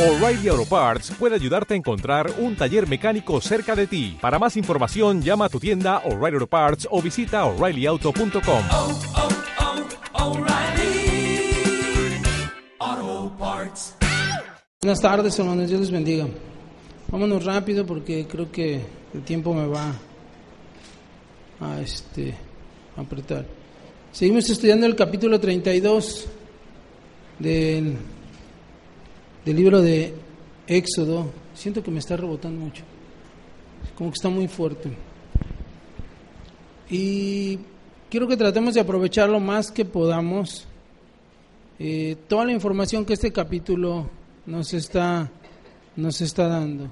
O'Reilly Auto Parts puede ayudarte a encontrar un taller mecánico cerca de ti. Para más información, llama a tu tienda O'Reilly Auto Parts o visita oreillyauto.com. oh, oh, Parts. Buenas tardes, hermanos. Dios les bendiga. Vámonos rápido porque creo que el tiempo me va a este, a apretar. Seguimos estudiando el capítulo 32 del, del libro de Éxodo. Siento que me está rebotando mucho. Como que está muy fuerte. Y quiero que tratemos de aprovechar lo más que podamos eh, toda la información que este capítulo nos está, nos está dando.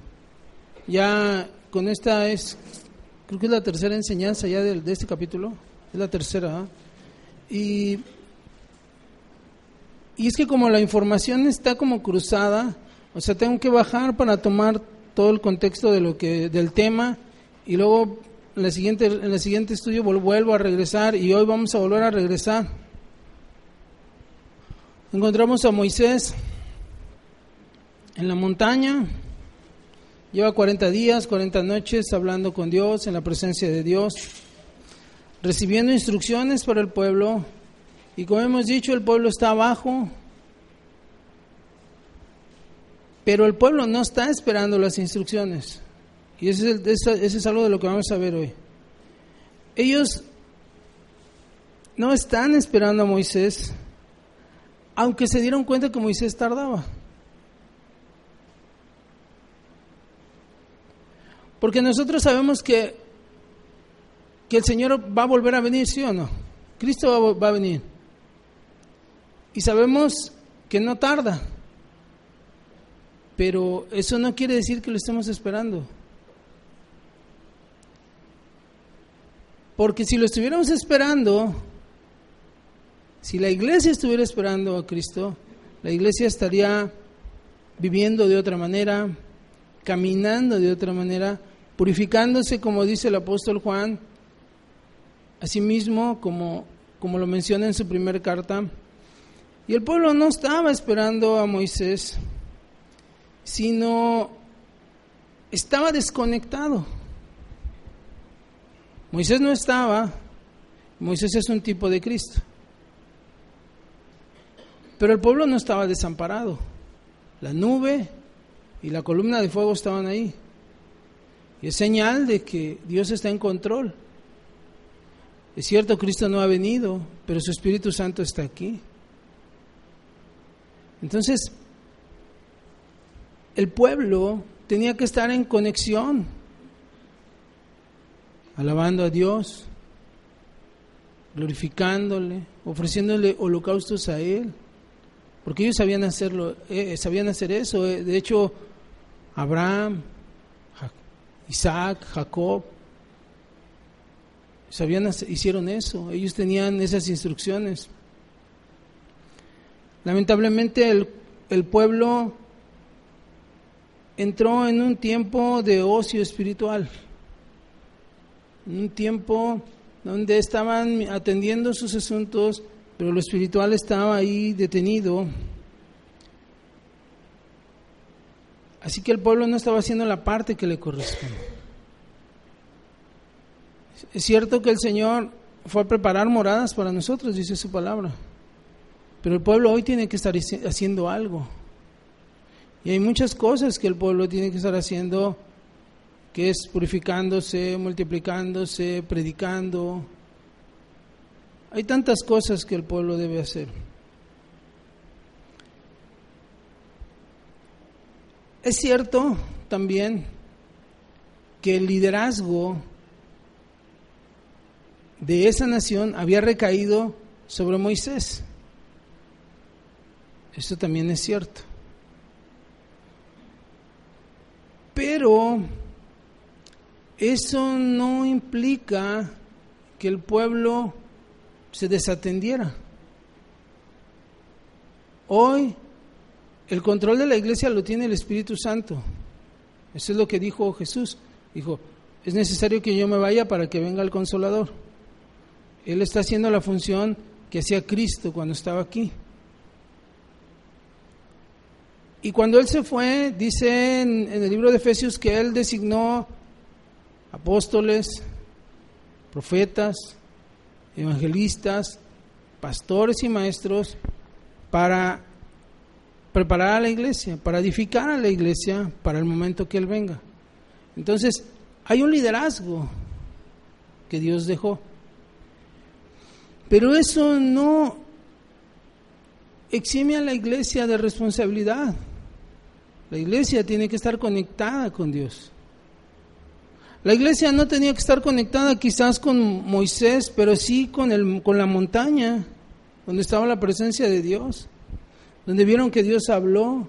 Ya con esta es, creo que es la tercera enseñanza ya de, de este capítulo, es la tercera. ¿ah? Y, y es que como la información está como cruzada, o sea, tengo que bajar para tomar todo el contexto de lo que, del tema y luego en, la siguiente, en el siguiente estudio vuelvo a regresar y hoy vamos a volver a regresar. Encontramos a Moisés en la montaña, lleva 40 días, 40 noches hablando con Dios, en la presencia de Dios, recibiendo instrucciones para el pueblo. Y como hemos dicho, el pueblo está abajo, pero el pueblo no está esperando las instrucciones. Y ese es, el- algo de lo que vamos a ver hoy. Ellos no están esperando a Moisés, aunque se dieron cuenta que Moisés tardaba. Porque nosotros sabemos que, que el Señor va a volver a venir, ¿sí o no? Cristo va a venir. Y sabemos que no tarda. Pero eso no quiere decir que lo estemos esperando. Porque si lo estuviéramos esperando, si la iglesia estuviera esperando a Cristo, la iglesia estaría viviendo de otra manera, caminando de otra manera, purificándose, como dice el apóstol Juan, asimismo, como, como lo menciona en su primera carta. Y el pueblo no estaba esperando a Moisés, sino estaba desconectado. Moisés no estaba, Moisés es un tipo de Cristo. Pero el pueblo no estaba desamparado. La nube y la columna de fuego estaban ahí. Y es señal de que Dios está en control. Es cierto, Cristo no ha venido, pero su Espíritu Santo está aquí. Entonces, el pueblo tenía que estar en conexión, alabando a Dios, glorificándole, ofreciéndole holocaustos a Él, porque ellos sabían hacerlo, eh, sabían hacer eso. eh. De hecho, Abraham, Isaac, Jacob, sabían, hicieron eso. Ellos tenían esas instrucciones. Lamentablemente el, el pueblo entró en un tiempo de ocio espiritual, en un tiempo donde estaban atendiendo sus asuntos, pero lo espiritual estaba ahí detenido. Así que el pueblo no estaba haciendo la parte que le corresponde. Es cierto que el Señor fue a preparar moradas para nosotros, dice su palabra. Pero el pueblo hoy tiene que estar haci- haciendo algo. Y hay muchas cosas que el pueblo tiene que estar haciendo, que es purificándose, multiplicándose, predicando. Hay tantas cosas que el pueblo debe hacer. Es cierto también que el liderazgo de esa nación había recaído sobre Moisés. Esto también es cierto. Pero eso no implica que el pueblo se desatendiera. Hoy el control de la iglesia lo tiene el Espíritu Santo. Eso es lo que dijo Jesús. Dijo, es necesario que yo me vaya para que venga el consolador. Él está haciendo la función que hacía Cristo cuando estaba aquí. Y cuando él se fue, dice en, en el libro de Efesios que él designó apóstoles, profetas, evangelistas, pastores y maestros para preparar a la iglesia, para edificar a la iglesia para el momento que Él venga. Entonces, hay un liderazgo que Dios dejó. Pero eso no exime a la iglesia de responsabilidad. La iglesia tiene que estar conectada con Dios. La iglesia no tenía que estar conectada quizás con Moisés, pero sí con, el, con la montaña, donde estaba la presencia de Dios, donde vieron que Dios habló,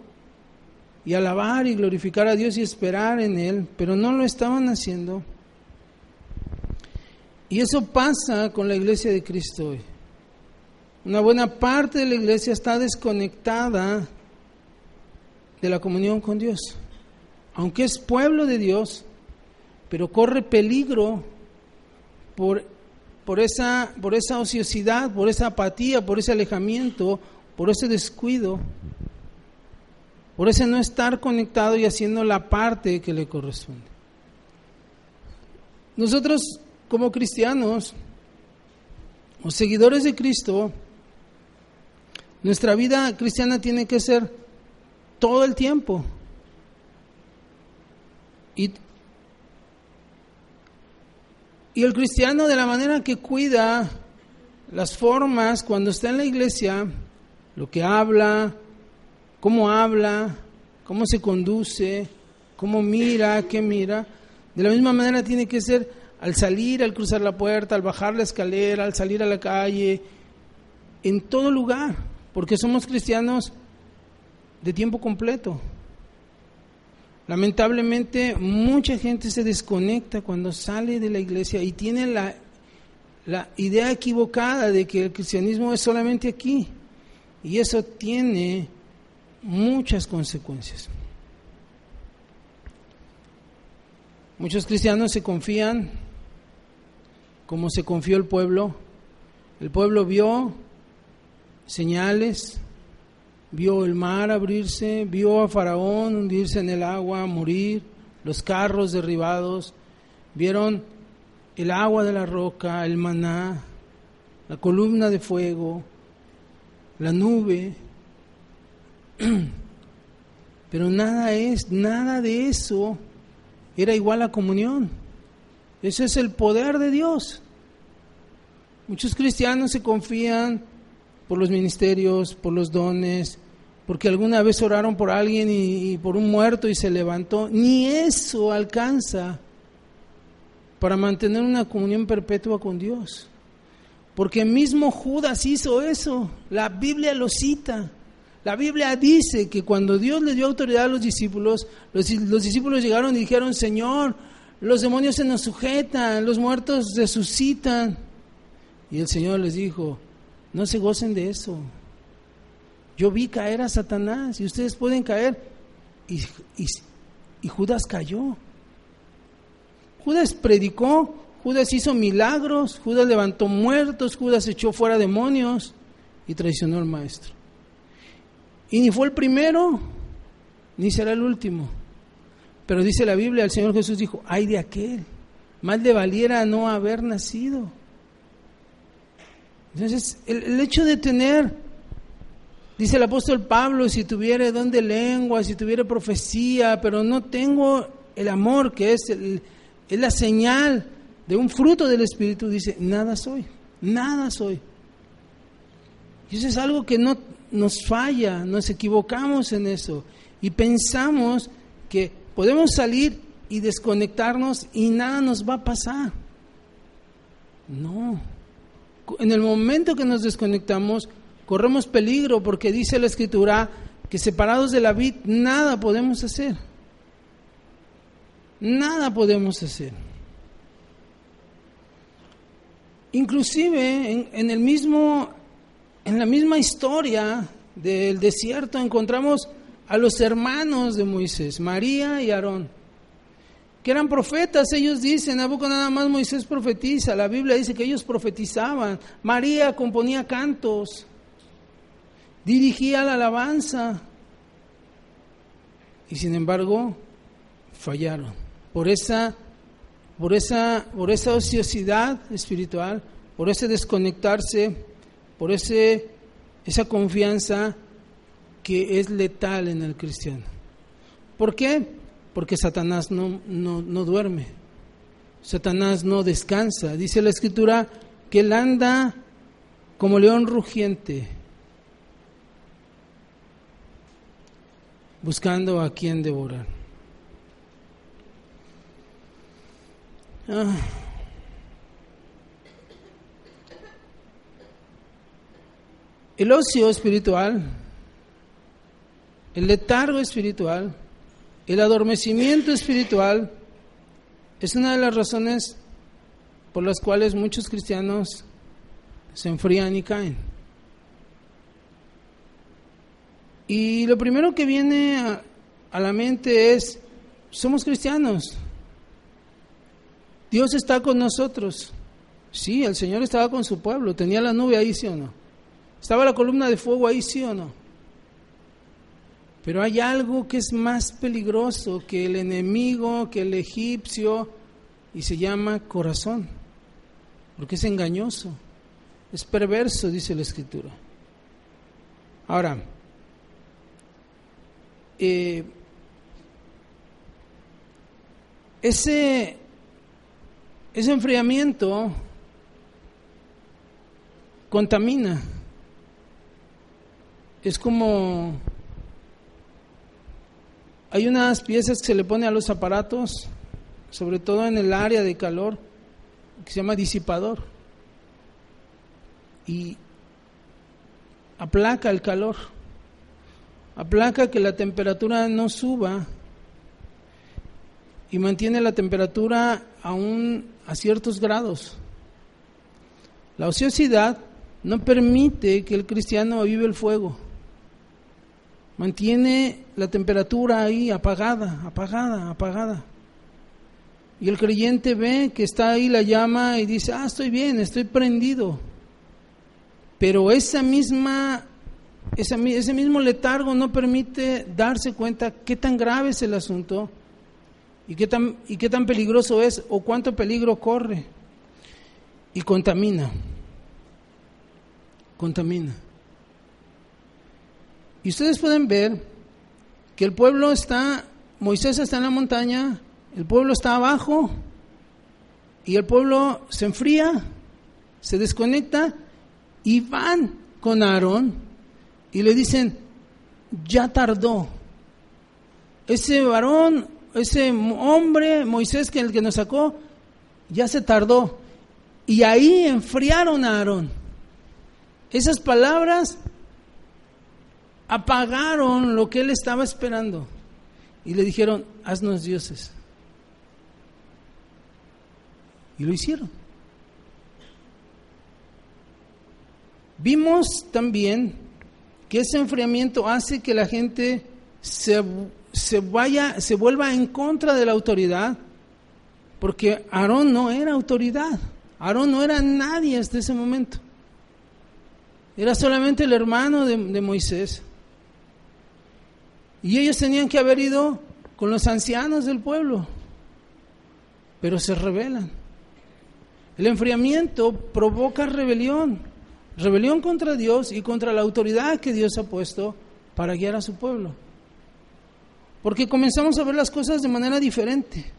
y alabar y glorificar a Dios y esperar en Él, pero no lo estaban haciendo. Y eso pasa con la iglesia de Cristo hoy. Una buena parte de la iglesia está desconectada de la comunión con Dios. Aunque es pueblo de Dios, pero corre peligro por, por, esa, por esa ociosidad, por esa apatía, por ese alejamiento, por ese descuido, por ese no estar conectado y haciendo la parte que le corresponde. Nosotros como cristianos o seguidores de Cristo, nuestra vida cristiana tiene que ser todo el tiempo. Y, y el cristiano de la manera que cuida las formas cuando está en la iglesia, lo que habla, cómo habla, cómo se conduce, cómo mira, qué mira, de la misma manera tiene que ser al salir, al cruzar la puerta, al bajar la escalera, al salir a la calle, en todo lugar, porque somos cristianos de tiempo completo. Lamentablemente mucha gente se desconecta cuando sale de la iglesia y tiene la, la idea equivocada de que el cristianismo es solamente aquí. Y eso tiene muchas consecuencias. Muchos cristianos se confían como se confió el pueblo. El pueblo vio señales, vio el mar abrirse, vio a Faraón hundirse en el agua, morir, los carros derribados, vieron el agua de la roca, el maná, la columna de fuego, la nube. Pero nada es, nada de eso era igual a comunión. Ese es el poder de Dios. Muchos cristianos se confían por los ministerios, por los dones, porque alguna vez oraron por alguien y, por un muerto y se levantó. Ni eso alcanza para mantener una comunión perpetua con Dios. Porque mismo Judas hizo eso. La Biblia lo cita. La Biblia dice que cuando Dios le dio autoridad a los discípulos, los, los, discípulos llegaron y dijeron, Señor, los demonios se nos sujetan, los muertos resucitan. Y el Señor les dijo, no se gocen de eso. Yo vi caer a Satanás y ustedes pueden caer. Y, Judas cayó. Judas predicó, Judas hizo milagros, Judas levantó muertos, Judas echó fuera demonios y traicionó al maestro. Y ni fue el primero, ni será el último. Pero dice la Biblia, el Señor Jesús dijo, ay de aquel, más le valiera no haber nacido. Entonces, el, hecho de tener, dice el apóstol Pablo, si tuviera don de lengua, si tuviera profecía, pero no tengo el amor, que es, es la señal de un fruto del Espíritu, dice, nada soy, nada soy. Y eso es algo que no nos falla, nos equivocamos en eso y pensamos que podemos salir y desconectarnos y nada nos va a pasar. No, en el momento que nos desconectamos, corremos peligro porque dice la escritura que separados de la vid nada podemos hacer. Nada podemos hacer. Inclusive en, en, el mismo, en la misma historia del desierto encontramos a los hermanos de Moisés, María y Aarón que eran profetas, ellos dicen, a nada más Moisés profetiza, la Biblia dice que ellos profetizaban, María componía cantos, dirigía la alabanza, y sin embargo fallaron. Por esa, por esa, por esa ociosidad espiritual, por ese desconectarse, por ese, esa confianza que es letal en el cristiano. ¿Por qué? Porque Satanás no, no, no duerme, Satanás no descansa. Dice la escritura que él anda como león rugiente, buscando a quien devorar. Ah. El ocio espiritual, el letargo espiritual, el adormecimiento espiritual es una de las razones por las cuales muchos cristianos se enfrían y caen. Y lo primero que viene a, la mente es, somos cristianos, Dios está con nosotros. Sí, el Señor estaba con su pueblo, tenía la nube ahí, sí o no. Estaba la columna de fuego ahí, sí o no. Pero hay algo que es más peligroso que el enemigo, que el egipcio, y se llama corazón, porque es engañoso, es perverso, dice la escritura. Ahora, eh, ese ese enfriamiento contamina. Es como hay unas piezas que se le pone a los aparatos, sobre todo en el área de calor, que se llama disipador. Y aplaca el calor, aplaca que la temperatura no suba y mantiene la temperatura aún a ciertos grados. La ociosidad no permite que el cristiano avive el fuego. Mantiene la temperatura ahí apagada, apagada, apagada. Y el creyente ve que está ahí la llama y dice, ah, estoy bien, estoy prendido. Pero esa misma, ese mismo letargo no permite darse cuenta qué tan grave es el asunto ¿Y qué, tan, ¿Y qué tan peligroso es o cuánto peligro corre? Y contamina. Contamina. Y ustedes pueden ver que el pueblo está, Moisés está en la montaña, el pueblo está abajo y el pueblo se enfría, se desconecta y van con Aarón y le dicen, ya tardó. Ese varón ese hombre, Moisés, que el que nos sacó, ya se tardó. Y ahí enfriaron a Aarón. Esas palabras apagaron lo que él estaba esperando. Y le dijeron, haznos dioses. Y lo hicieron. Vimos también que ese enfriamiento hace que la gente se se vaya, se vuelva en contra de la autoridad, porque Aarón no era autoridad, Aarón no era nadie hasta ese momento, era solamente el hermano de, de Moisés. Y ellos tenían que haber ido con los ancianos del pueblo, pero se rebelan. El enfriamiento provoca rebelión, rebelión contra Dios y contra la autoridad que Dios ha puesto para guiar a su pueblo. Porque comenzamos a ver las cosas de manera diferente.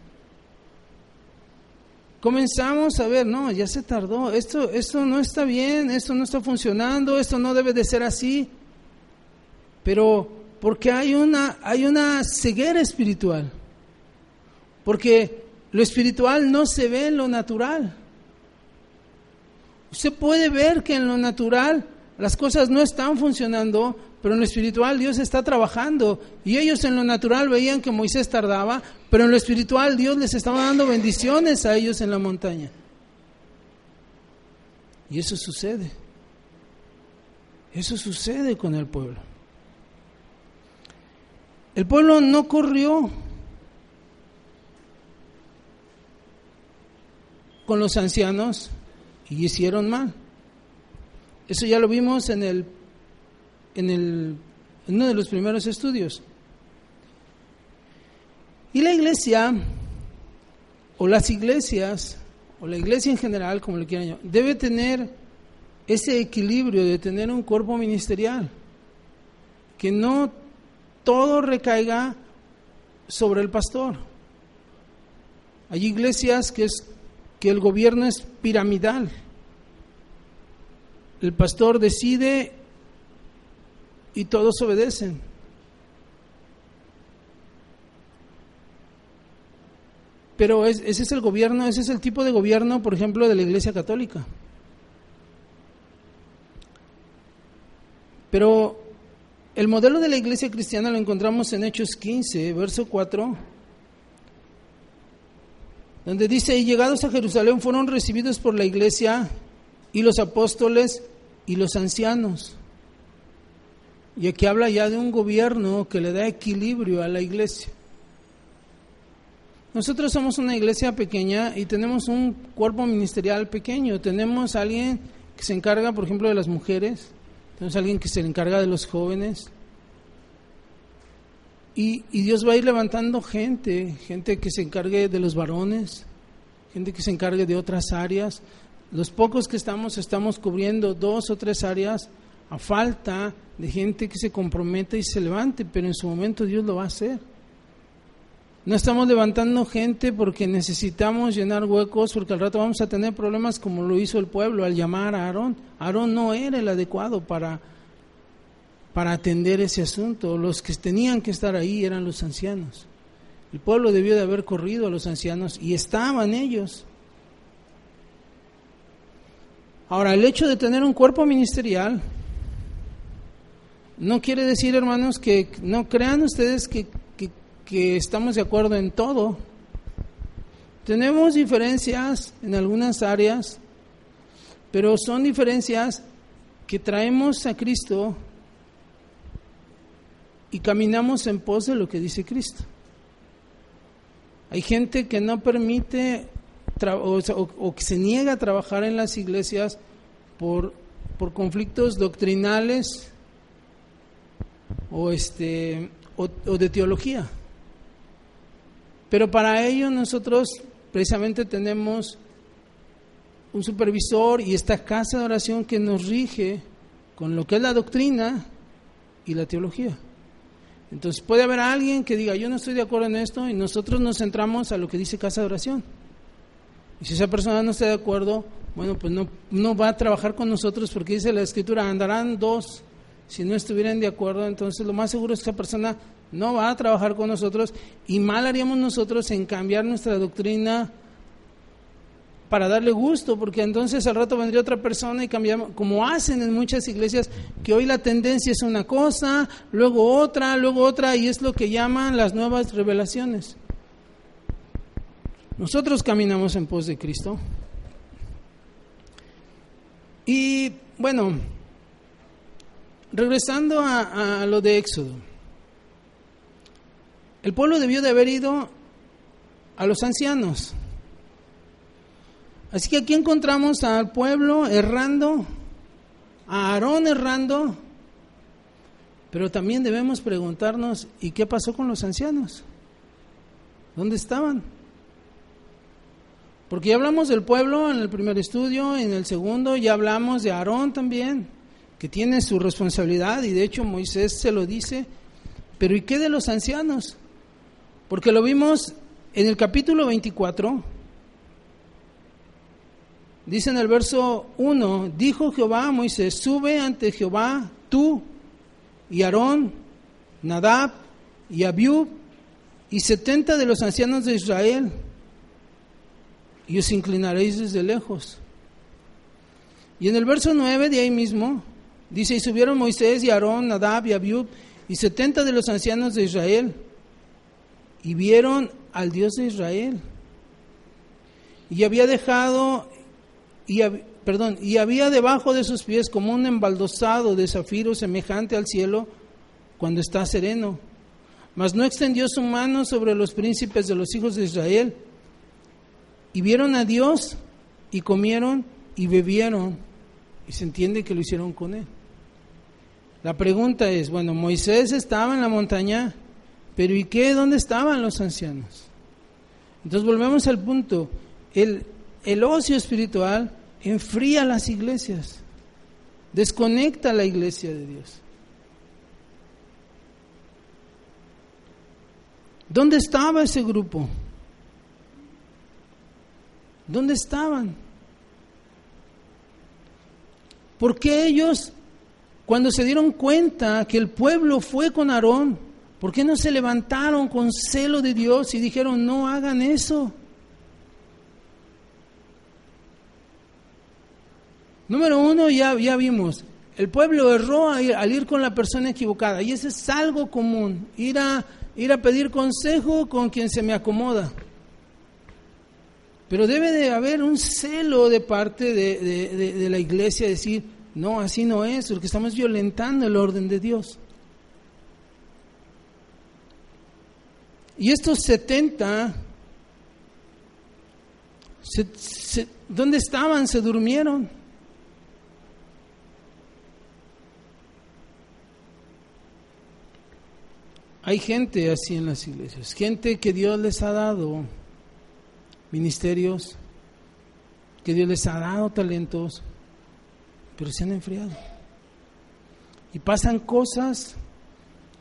Comenzamos a ver, no, ya se tardó, esto, esto no está bien, esto no está funcionando, esto no debe de ser así. Pero porque hay una, hay una ceguera espiritual. Porque lo espiritual no se ve en lo natural. Usted puede ver que en lo natural las cosas no están funcionando, pero en lo espiritual Dios está trabajando. Y ellos en lo natural veían que Moisés tardaba, pero en lo espiritual Dios les estaba dando bendiciones a ellos en la montaña. Y eso sucede. Eso sucede con el pueblo. El pueblo no corrió con los ancianos y hicieron mal. Eso ya lo vimos en el en, el, uno de los primeros estudios. Y la iglesia, o las iglesias, o la iglesia en general, como le quieran llamar, debe tener ese equilibrio de tener un cuerpo ministerial, que no todo recaiga sobre el pastor. Hay iglesias que, es, que el gobierno es piramidal. El pastor decide y todos obedecen. Pero es- ese es el gobierno, ese es el tipo de gobierno, por ejemplo, de la Iglesia Católica. Pero el modelo de la Iglesia cristiana lo encontramos en Hechos 15, verso 4, donde dice, y llegados a Jerusalén fueron recibidos por la Iglesia y los apóstoles y los ancianos. Y aquí habla ya de un gobierno que le da equilibrio a la iglesia. Nosotros somos una iglesia pequeña y tenemos un cuerpo ministerial pequeño. Tenemos alguien que se encarga, por ejemplo, de las mujeres. Tenemos a alguien que se encarga de los jóvenes. Y, y Dios va a ir levantando gente, gente que se encargue de los varones, gente que se encargue de otras áreas. Los pocos que estamos, estamos cubriendo dos o tres áreas a falta de gente que se comprometa y se levante, pero en su momento Dios lo va a hacer. No estamos levantando gente porque necesitamos llenar huecos, porque al rato vamos a tener problemas como lo hizo el pueblo al llamar a Aarón. Aarón no era el adecuado para, para atender ese asunto. Los que tenían que estar ahí eran los ancianos. El pueblo debió de haber corrido a los ancianos y estaban ellos. Ahora, el hecho de tener un cuerpo ministerial no quiere decir, hermanos, que no crean ustedes que, que, estamos de acuerdo en todo. Tenemos diferencias en algunas áreas, pero son diferencias que traemos a Cristo y caminamos en pos de lo que dice Cristo. Hay gente que no permite o, o- que se niega a trabajar en las iglesias por, por conflictos doctrinales o, este, o de teología. Pero para ello nosotros precisamente tenemos un supervisor y esta casa de oración que nos rige con lo que es la doctrina y la teología. Entonces puede haber alguien que diga, yo no estoy de acuerdo en esto y nosotros nos centramos a lo que dice casa de oración. Y si esa persona no está de acuerdo, bueno, pues no, no va a trabajar con nosotros porque dice la escritura, andarán dos si no estuvieran de acuerdo, entonces lo más seguro es que esa persona no va a trabajar con nosotros y mal haríamos nosotros en cambiar nuestra doctrina para darle gusto, porque entonces al rato vendría otra persona y cambiamos, como hacen en muchas iglesias, que hoy la tendencia es una cosa, luego otra, luego otra, y es lo que llaman las nuevas revelaciones. Nosotros caminamos en pos de Cristo. Y bueno, regresando a, a lo de Éxodo, el pueblo debió de haber ido a los ancianos. Así que aquí encontramos al pueblo errando, a Aarón errando, pero también debemos preguntarnos, ¿y qué pasó con los ancianos? ¿Dónde estaban? Porque ya hablamos del pueblo en el primer estudio, en el segundo ya hablamos de Aarón también, que tiene su responsabilidad y de hecho Moisés se lo dice, pero ¿y qué de los ancianos? Porque lo vimos en el capítulo 24, dice en el verso 1, dijo Jehová a Moisés, sube ante Jehová tú y Aarón, Nadab y Abiú y setenta de los ancianos de Israel y os inclinaréis desde lejos. Y en el verso 9 de ahí mismo dice, y subieron Moisés y Aarón, Nadab y Abiú y setenta de los ancianos de Israel y vieron al Dios de Israel. Y había dejado, y, perdón, y había debajo de sus pies como un embaldosado de zafiro semejante al cielo cuando está sereno. Mas no extendió su mano sobre los príncipes de los hijos de Israel. Y vieron a Dios y comieron y bebieron. Y se entiende que lo hicieron con él. La pregunta es, bueno, Moisés estaba en la montaña, Pero ¿y qué? ¿Dónde estaban los ancianos? Entonces volvemos al punto. El, el ocio espiritual enfría las iglesias, desconecta la iglesia de Dios. ¿Dónde estaba ese grupo? ¿Dónde estaban? ¿Por qué ellos, cuando se dieron cuenta que el pueblo fue con Aarón, por qué no se levantaron con celo de Dios y dijeron, no hagan eso? Número uno, ya, ya vimos, el pueblo erró al ir con la persona equivocada y eso es algo común, ir a, ir a pedir consejo con quien se me acomoda. Pero debe de haber un celo de parte de, de la iglesia, decir, no, así no es, porque estamos violentando el orden de Dios. Y estos 70, ¿dónde estaban? Se durmieron. Hay gente así en las iglesias, gente que Dios les ha dado ministerios, que Dios les ha dado talentos, pero se han enfriado. Y pasan cosas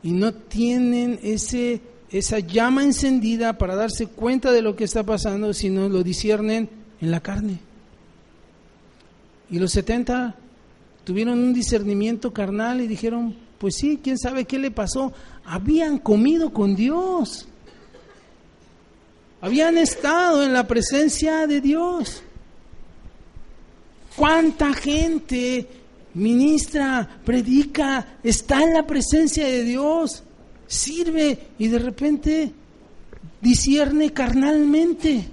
y no tienen ese, esa llama encendida para darse cuenta de lo que está pasando, sino lo disciernen en la carne. Y los 70 tuvieron un discernimiento carnal y dijeron, pues sí, quién sabe qué le pasó. Habían comido con Dios. Habían estado en la presencia de Dios. ¿Cuánta gente ministra, predica, está en la presencia de Dios, sirve y de repente discierne carnalmente,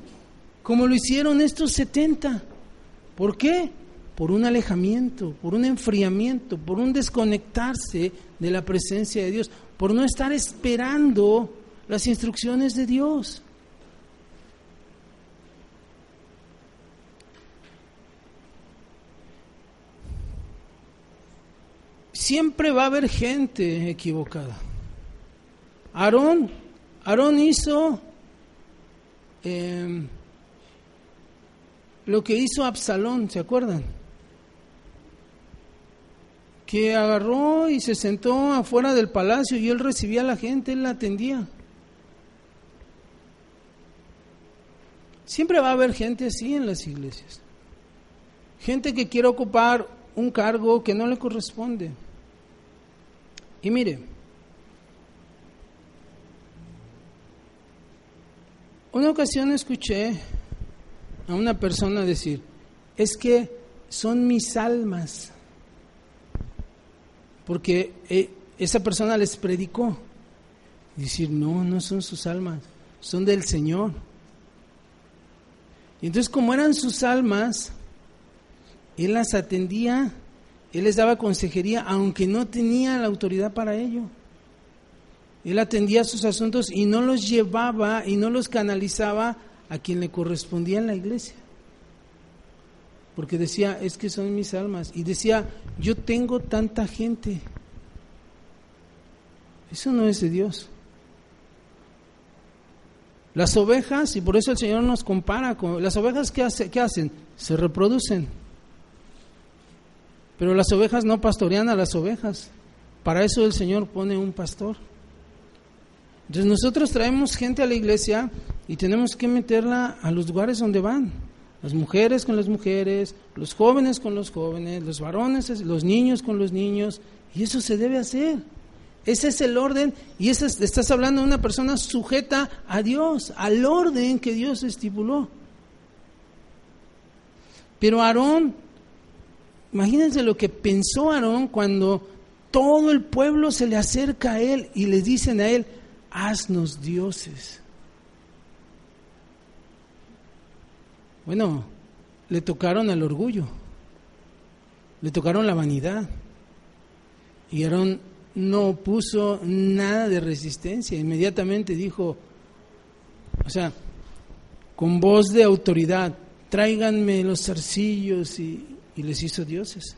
como lo hicieron estos 70? ¿Por qué? por un alejamiento, por un enfriamiento, por un desconectarse de la presencia de Dios, por no estar esperando las instrucciones de Dios. Siempre va a haber gente equivocada. Aarón, Aarón hizo eh, lo que hizo Absalón, ¿se acuerdan? que agarró y se sentó afuera del palacio y él recibía a la gente, él la atendía. Siempre va a haber gente así en las iglesias. Gente que quiere ocupar un cargo que no le corresponde. Y mire, una ocasión escuché a una persona decir, es que son mis almas porque eh, esa persona les predicó. Decir, no, no son sus almas, son del Señor. Y entonces como eran sus almas, Él las atendía, Él les daba consejería, aunque no tenía la autoridad para ello. Él atendía sus asuntos y no los llevaba y no los canalizaba a quien le correspondía en la iglesia porque decía, es que son mis almas. Y decía, yo tengo tanta gente. Eso no es de Dios. Las ovejas, y por eso el Señor nos compara con las ovejas, ¿qué, hace, qué hacen? Se reproducen. Pero las ovejas no pastorean a las ovejas. Para eso el Señor pone un pastor. Entonces nosotros traemos gente a la iglesia y tenemos que meterla a los lugares donde van las mujeres con las mujeres, los jóvenes con los jóvenes, los varones, los niños con los niños, y eso se debe hacer. Ese es el orden, y ese estás hablando de una persona sujeta a Dios, al orden que Dios estipuló. Pero Aarón, imagínense lo que pensó Aarón cuando todo el pueblo se le acerca a él y le dicen a él, haznos dioses. Bueno, le tocaron al orgullo, le tocaron la vanidad. Y Aarón no puso nada de resistencia, inmediatamente dijo, o sea, con voz de autoridad, tráiganme los zarcillos y, y les hizo dioses.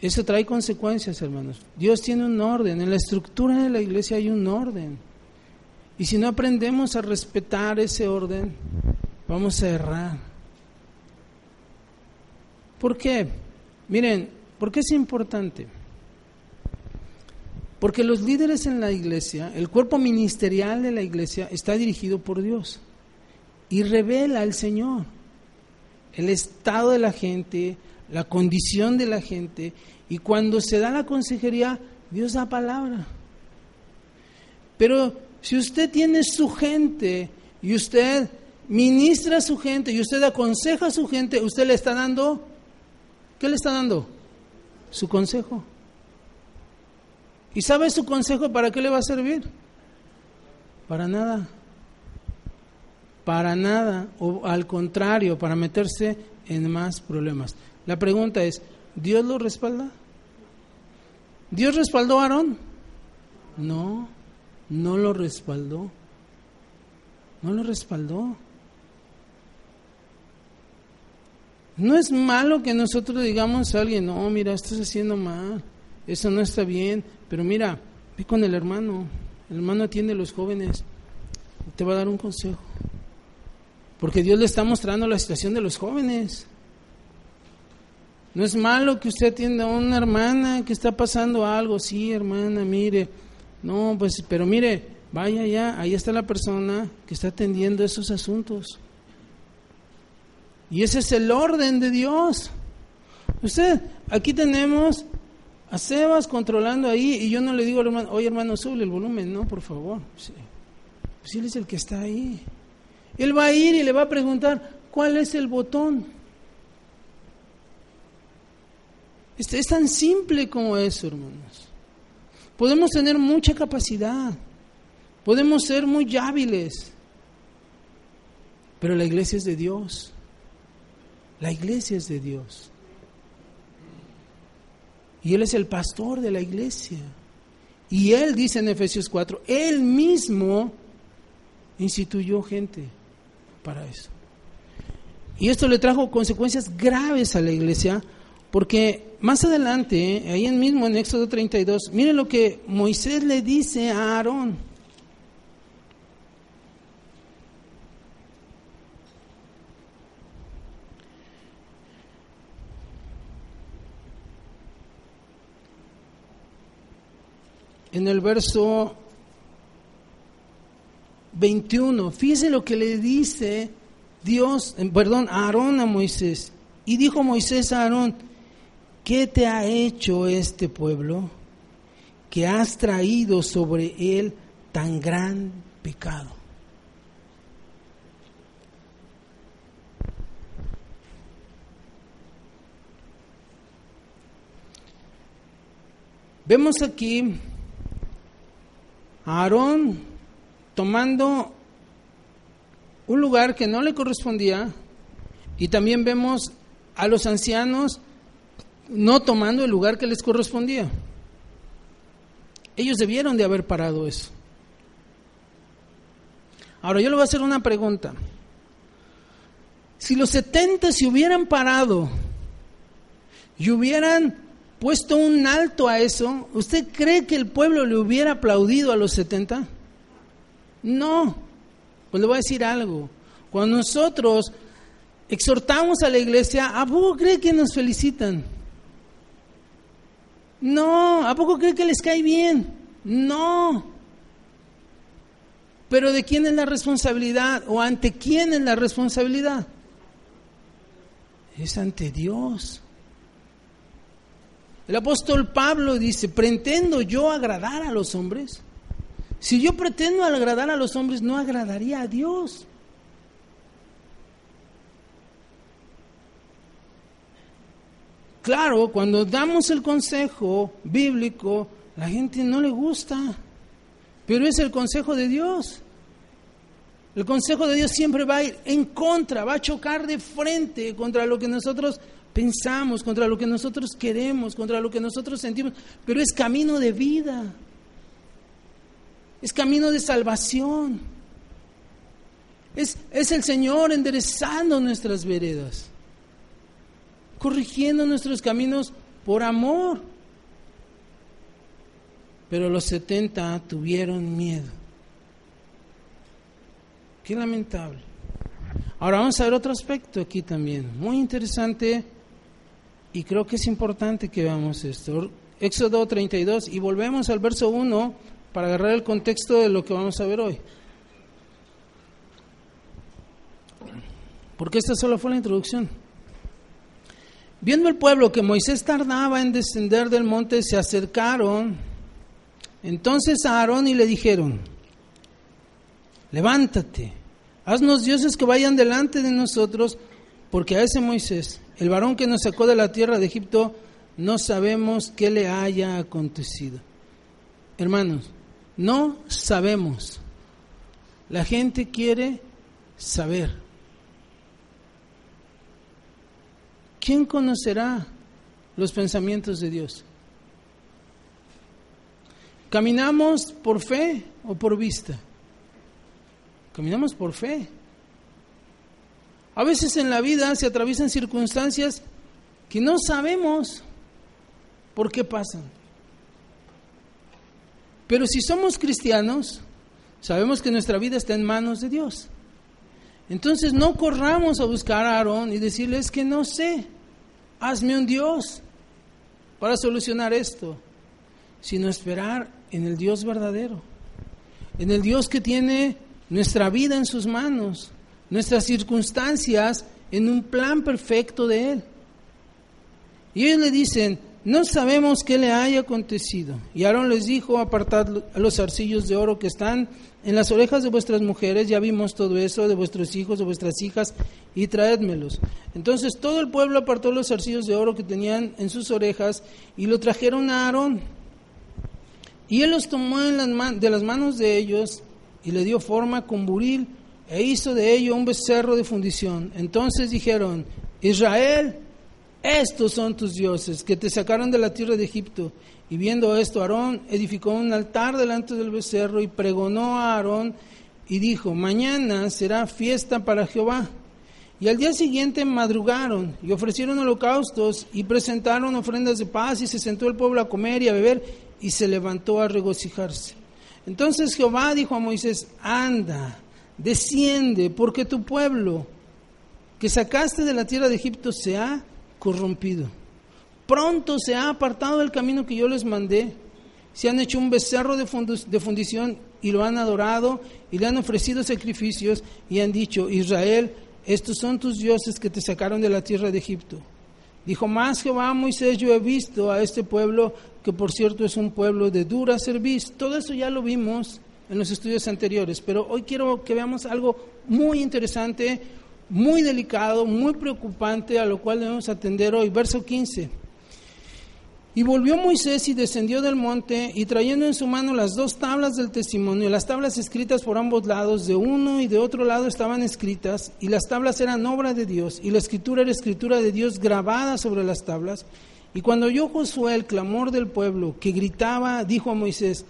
Eso trae consecuencias, hermanos. Dios tiene un orden. En la estructura de la iglesia hay un orden. Y si no aprendemos a respetar ese orden, vamos a errar. ¿Por qué? Miren, ¿por qué es importante? Porque los líderes en la iglesia, el cuerpo ministerial de la iglesia está dirigido por Dios y revela al Señor el estado de la gente, la condición de la gente y cuando se da la consejería, Dios da palabra. Pero si usted tiene su gente y usted ministra a su gente y usted aconseja a su gente, usted le está dando, ¿qué le está dando? Su consejo. ¿Y sabe su consejo para qué le va a servir? Para nada. Para nada. O al contrario, para meterse en más problemas. La pregunta es, ¿Dios lo respalda? ¿Dios respaldó a Aarón? No, no lo respaldó. No lo respaldó. No es malo que nosotros digamos a alguien, no, mira, estás haciendo mal, eso no está bien, pero mira, ve con el hermano, el hermano atiende a los jóvenes, te va a dar un consejo. Porque Dios le está mostrando la situación de los jóvenes. No es malo que usted atienda a una hermana que está pasando algo, sí, hermana, mire. No, pues, pero mire, vaya allá, ahí está la persona que está atendiendo esos asuntos. Y ese es el orden de Dios. Usted, aquí tenemos a Sebas controlando ahí y yo no le digo al hermano, oye hermano, sube el volumen, no, por favor. Sí. Pues él es el que está ahí. Él va a ir y le va a preguntar, ¿cuál es el botón? Este, es tan simple como eso, hermanos. Podemos tener mucha capacidad, podemos ser muy hábiles, pero la iglesia es de Dios. La iglesia es de Dios. Y Él es el pastor de la iglesia. Y Él dice en Efesios 4, Él mismo instituyó gente para eso. Y esto le trajo consecuencias graves a la iglesia, porque más adelante, ahí mismo en Éxodo 32, miren lo que Moisés le dice a Aarón. en el verso 21, fíjese lo que le dice Dios, eh, perdón, Aarón a Moisés. Y dijo Moisés a Aarón, ¿qué te ha hecho este pueblo que has traído sobre él tan gran pecado? Vemos aquí Aarón tomando un lugar que no le correspondía y también vemos a los ancianos no tomando el lugar que les correspondía. Ellos debieron de haber parado eso. Ahora yo le voy a hacer una pregunta. Si los 70 se hubieran parado y hubieran puesto un alto a eso, ¿usted cree que el pueblo le hubiera aplaudido a los 70? No. Pues le voy a decir algo. Cuando nosotros exhortamos a la iglesia, ¿a poco cree que nos felicitan? No. ¿A poco cree que les cae bien? No. Pero ¿de quién es la responsabilidad? ¿O ante quién es la responsabilidad? Es ante Dios. El apóstol Pablo dice, ¿pretendo yo agradar a los hombres? Si yo pretendo agradar a los hombres, no agradaría a Dios. Claro, cuando damos el consejo bíblico, la gente no le gusta, pero es el consejo de Dios. El consejo de Dios siempre va a ir en contra, va a chocar de frente contra lo que nosotros pensamos, contra lo que nosotros queremos, contra lo que nosotros sentimos, pero es camino de vida, es camino de salvación, es, es el Señor enderezando nuestras veredas, corrigiendo nuestros caminos por amor. Pero los 70 tuvieron miedo. Qué lamentable. Ahora vamos a ver otro aspecto aquí también, muy interesante y creo que es importante que veamos esto. Éxodo 32 y volvemos al verso 1 para agarrar el contexto de lo que vamos a ver hoy. Porque esta solo fue la introducción. Viendo el pueblo que Moisés tardaba en descender del monte, se acercaron entonces a Aarón y le dijeron, levántate, haznos dioses que vayan delante de nosotros, porque a ese Moisés, el varón que nos sacó de la tierra de Egipto, no sabemos qué le haya acontecido. Hermanos, no sabemos. La gente quiere saber. ¿Quién conocerá los pensamientos de Dios? ¿Caminamos por fe o por vista? Caminamos por fe. A veces en la vida se atraviesan circunstancias que no sabemos por qué pasan. Pero si somos cristianos, sabemos que nuestra vida está en manos de Dios. Entonces no corramos a buscar a Aarón y decirle, es que no sé, hazme un Dios para solucionar esto, sino esperar en el Dios verdadero, en el Dios que tiene nuestra vida en sus manos, nuestras circunstancias en un plan perfecto de Él. Y ellos le dicen, no sabemos qué le haya acontecido. Y Aarón les dijo, apartad los arcillos de oro que están en las orejas de vuestras mujeres, ya vimos todo eso, de vuestros hijos, de vuestras hijas, y traédmelos. Entonces todo el pueblo apartó los arcillos de oro que tenían en sus orejas y lo trajeron a Aarón. Y él los tomó de las manos de ellos y le dio forma con buril e hizo de ello un becerro de fundición. Entonces dijeron, Israel, estos son tus dioses que te sacaron de la tierra de Egipto. Y viendo esto, Aarón edificó un altar delante del becerro y pregonó a Aarón y dijo, mañana será fiesta para Jehová. Y al día siguiente madrugaron y ofrecieron holocaustos y presentaron ofrendas de paz y se sentó el pueblo a comer y a beber y se levantó a regocijarse. Entonces Jehová dijo a Moisés, anda, desciende, porque tu pueblo que sacaste de la tierra de Egipto se ha corrompido. Pronto se ha apartado del camino que yo les mandé. Se han hecho un becerro de, fundición y lo han adorado y le han ofrecido sacrificios y han dicho, Israel, estos son tus dioses que te sacaron de la tierra de Egipto. Dijo más Jehová Moisés, yo he visto a este pueblo, que por cierto es un pueblo de dura serviz. Todo eso ya lo vimos en los estudios anteriores, pero hoy quiero que veamos algo muy interesante, muy delicado, muy preocupante, a lo cual debemos atender hoy. Verso 15. Y volvió Moisés y descendió del monte y trayendo en su mano las dos tablas del testimonio, las tablas escritas por ambos lados, de uno y de otro lado estaban escritas, y las tablas eran obra de Dios, y la escritura era escritura de Dios grabada sobre las tablas. Y cuando oyó Josué el clamor del pueblo que gritaba, dijo a Moisés,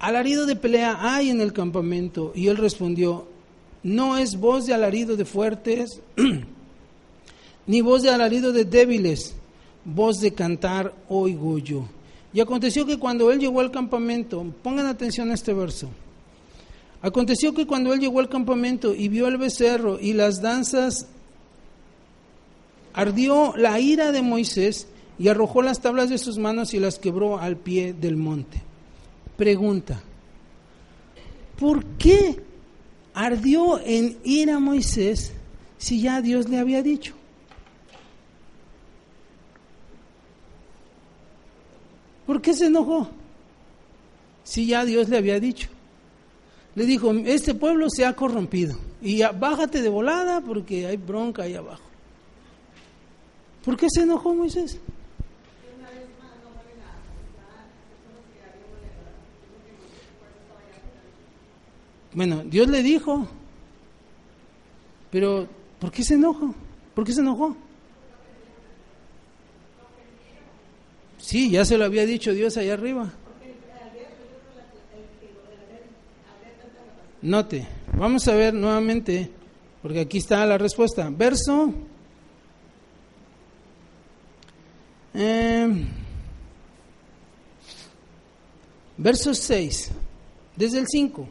alarido de pelea hay en el campamento. Y él respondió, no es voz de alarido de fuertes, ni voz de alarido de débiles voz de cantar oigo yo. Y aconteció que cuando él llegó al campamento, pongan atención a este verso. Aconteció que cuando él llegó al campamento y vio el becerro y las danzas, ardió la ira de Moisés y arrojó las tablas de sus manos y las quebró al pie del monte. Pregunta, ¿por qué ardió en ira Moisés si ya Dios le había dicho? ¿Por qué se enojó? Si ya Dios le había dicho. Le dijo, este pueblo se ha corrompido y bájate de volada porque hay bronca ahí abajo. ¿Por qué se enojó Moisés? Bueno, Dios le dijo, pero ¿por qué se enojó? ¿Por qué se enojó? Sí, ya se lo había dicho Dios allá arriba. Note, vamos a ver nuevamente, porque aquí está la respuesta. Verso eh, verso 6, desde el 5.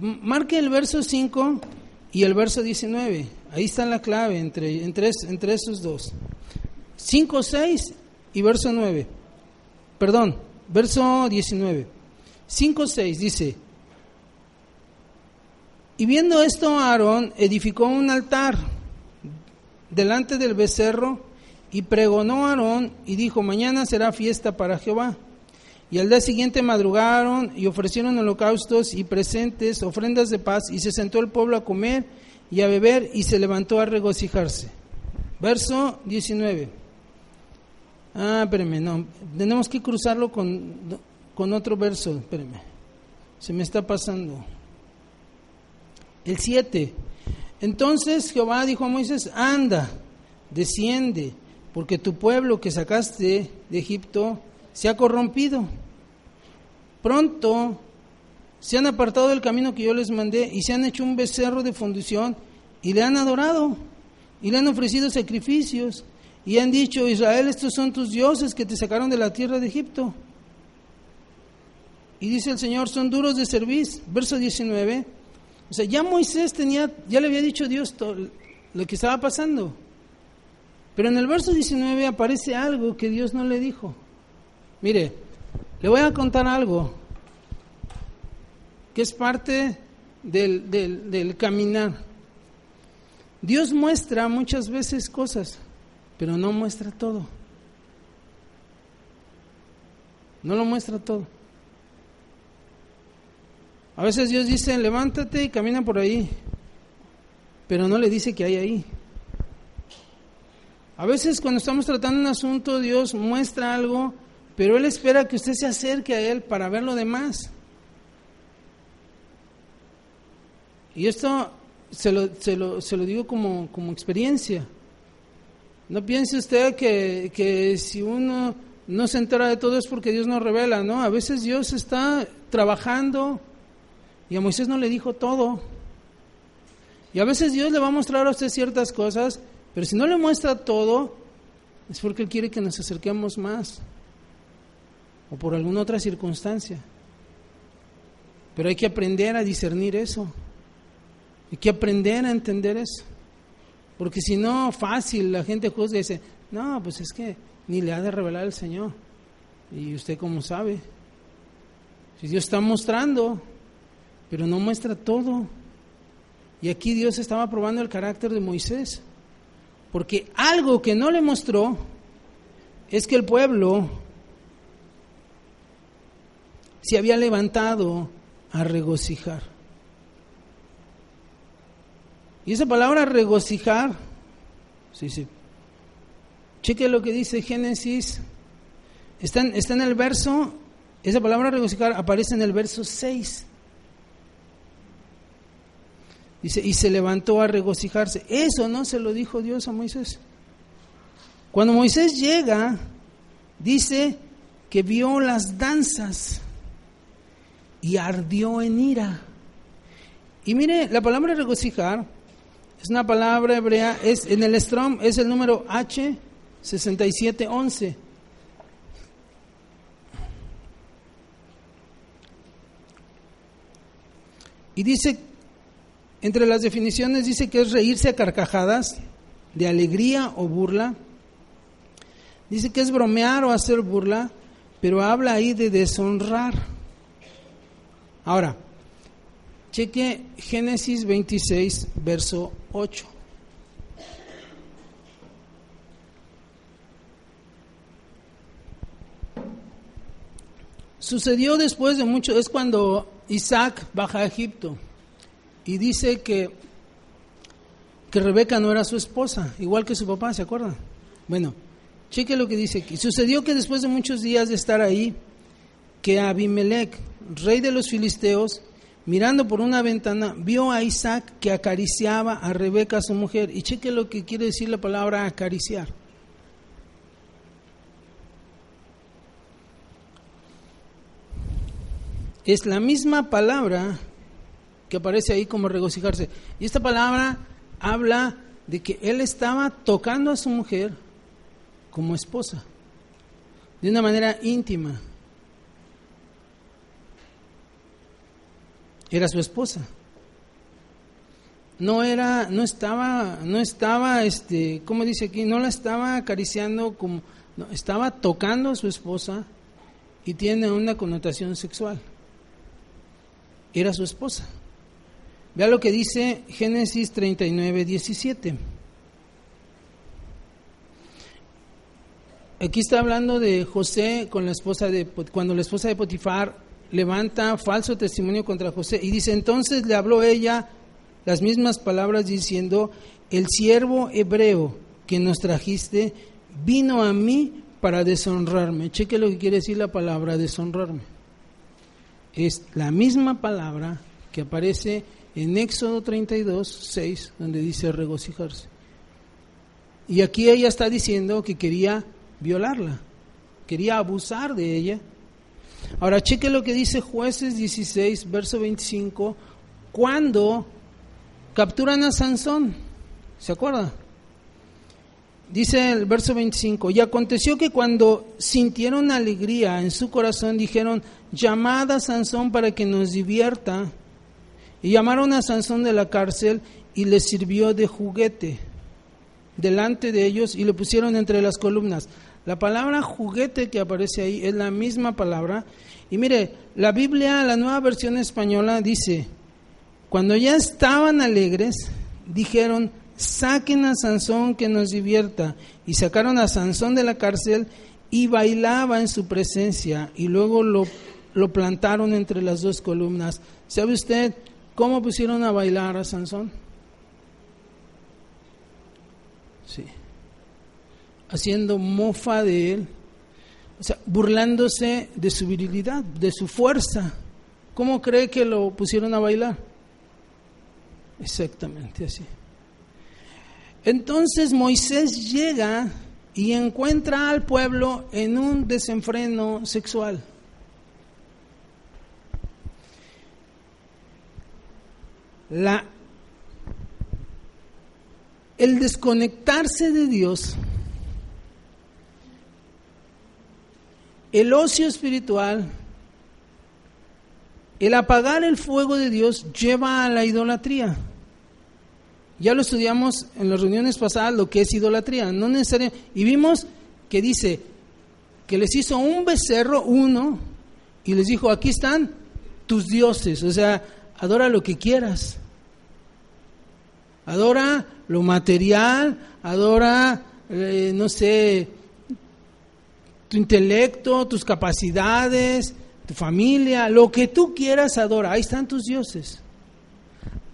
Marque el verso 5 y el verso 19. Ahí está la clave entre, entre, entre esos dos. 5, 6 y verso 9. Perdón, verso 19. 5, 6 dice, y viendo esto Aarón edificó un altar delante del becerro y pregonó a Aarón y dijo, mañana será fiesta para Jehová. Y al día siguiente madrugaron y ofrecieron holocaustos y presentes, ofrendas de paz, y se sentó el pueblo a comer y a beber y se levantó a regocijarse. Verso 19. Ah, espérame, no, tenemos que cruzarlo con, con otro verso, espérame, se me está pasando. El 7. Entonces Jehová dijo a Moisés, anda, desciende, porque tu pueblo que sacaste de Egipto se ha corrompido. Pronto se han apartado del camino que yo les mandé y se han hecho un becerro de fundición y le han adorado y le han ofrecido sacrificios y han dicho, Israel, estos son tus dioses que te sacaron de la tierra de Egipto. Y dice el Señor, son duros de servir. Verso 19. O sea, ya Moisés tenía, ya le había dicho a Dios todo lo que estaba pasando. Pero en el verso 19 aparece algo que Dios no le dijo. Mire, le voy a contar algo que es parte del, del, caminar. Dios muestra muchas veces cosas, pero no muestra todo. No lo muestra todo. A veces Dios dice, levántate y camina por ahí, pero no le dice que hay ahí. A veces cuando estamos tratando un asunto, Dios muestra algo, pero Él espera que usted se acerque a Él para ver lo demás. Y esto se lo, se lo, se lo digo como, como experiencia. No piense usted que, que si uno no se entera de todo es porque Dios no revela, ¿no? A veces Dios está trabajando y a Moisés no le dijo todo. Y a veces Dios le va a mostrar a usted ciertas cosas, pero si no le muestra todo, es porque Él quiere que nos acerquemos más o por alguna otra circunstancia. Pero hay que aprender a discernir eso. Hay que aprender a entender eso. Porque si no, fácil, la gente juzga y dice, no, pues es que ni le ha de revelar el Señor. Y usted cómo sabe. Si Dios está mostrando, pero no muestra todo. Y aquí Dios estaba probando el carácter de Moisés. Porque algo que no le mostró es que el pueblo se había levantado a regocijar. Y esa palabra regocijar, sí, sí. Cheque lo que dice Génesis. Está en, está en el verso, esa palabra regocijar aparece en el verso 6. Dice, y se levantó a regocijarse. Eso no se lo dijo Dios a Moisés. Cuando Moisés llega, dice que vio las danzas y ardió en ira. Y mire, la palabra regocijar es una palabra hebrea, es en el Strom es el número H6711. Y dice, entre las definiciones dice que es reírse a carcajadas, de alegría o burla. Dice que es bromear o hacer burla, pero habla ahí de deshonrar. Ahora, cheque Génesis 26, verso 8. Sucedió después de mucho, es cuando Isaac baja a Egipto y dice que, que Rebeca no era su esposa, igual que su papá, ¿se acuerdan? Bueno, cheque lo que dice aquí. Sucedió que después de muchos días de estar ahí, que Abimelech, rey de los filisteos, mirando por una ventana, vio a Isaac que acariciaba a Rebeca, su mujer. Y cheque lo que quiere decir la palabra acariciar. Es la misma palabra que aparece ahí como regocijarse. Y esta palabra habla de que él estaba tocando a su mujer como esposa, de una manera íntima. Era su esposa. No era, no estaba, no estaba, este, ¿cómo dice aquí? No la estaba acariciando como, estaba tocando a su esposa y tiene una connotación sexual. Era su esposa. Vea lo que dice Génesis 39, 17. Aquí está hablando de José con la esposa de cuando la esposa de Potifar levanta falso testimonio contra José y dice, entonces le habló ella las mismas palabras diciendo, el siervo hebreo que nos trajiste vino a mí para deshonrarme. Cheque lo que quiere decir la palabra deshonrarme. Es la misma palabra que aparece en Éxodo 32, 6, donde dice regocijarse. Y aquí ella está diciendo que quería violarla, quería abusar de ella. Ahora cheque lo que dice jueces 16, verso 25, cuando capturan a Sansón, ¿se acuerda? Dice el verso 25, y aconteció que cuando sintieron alegría en su corazón, dijeron, llamad a Sansón para que nos divierta. Y llamaron a Sansón de la cárcel y le sirvió de juguete delante de ellos y le pusieron entre las columnas. La palabra juguete que aparece ahí es la misma palabra. Y mire, la Biblia, la nueva versión española dice, cuando ya estaban alegres, dijeron, saquen a Sansón que nos divierta. Y sacaron a Sansón de la cárcel y bailaba en su presencia. Y luego lo, plantaron entre las dos columnas. ¿Sabe usted cómo pusieron a bailar a Sansón? Sí haciendo mofa de él, o sea, burlándose de su virilidad, de su fuerza. ¿Cómo cree que lo pusieron a bailar? Exactamente así. Entonces Moisés llega y encuentra al pueblo en un desenfreno sexual. La, el desconectarse de Dios el ocio espiritual, el apagar el fuego de Dios lleva a la idolatría. Ya lo estudiamos en las reuniones pasadas lo que es idolatría, no necesariamente. Y vimos que dice que les hizo un becerro, uno, y les dijo, aquí están tus dioses, o sea, adora lo que quieras. Adora lo material, adora, eh, no sé, tu intelecto, tus capacidades, tu familia, lo que tú quieras adora. Ahí están tus dioses.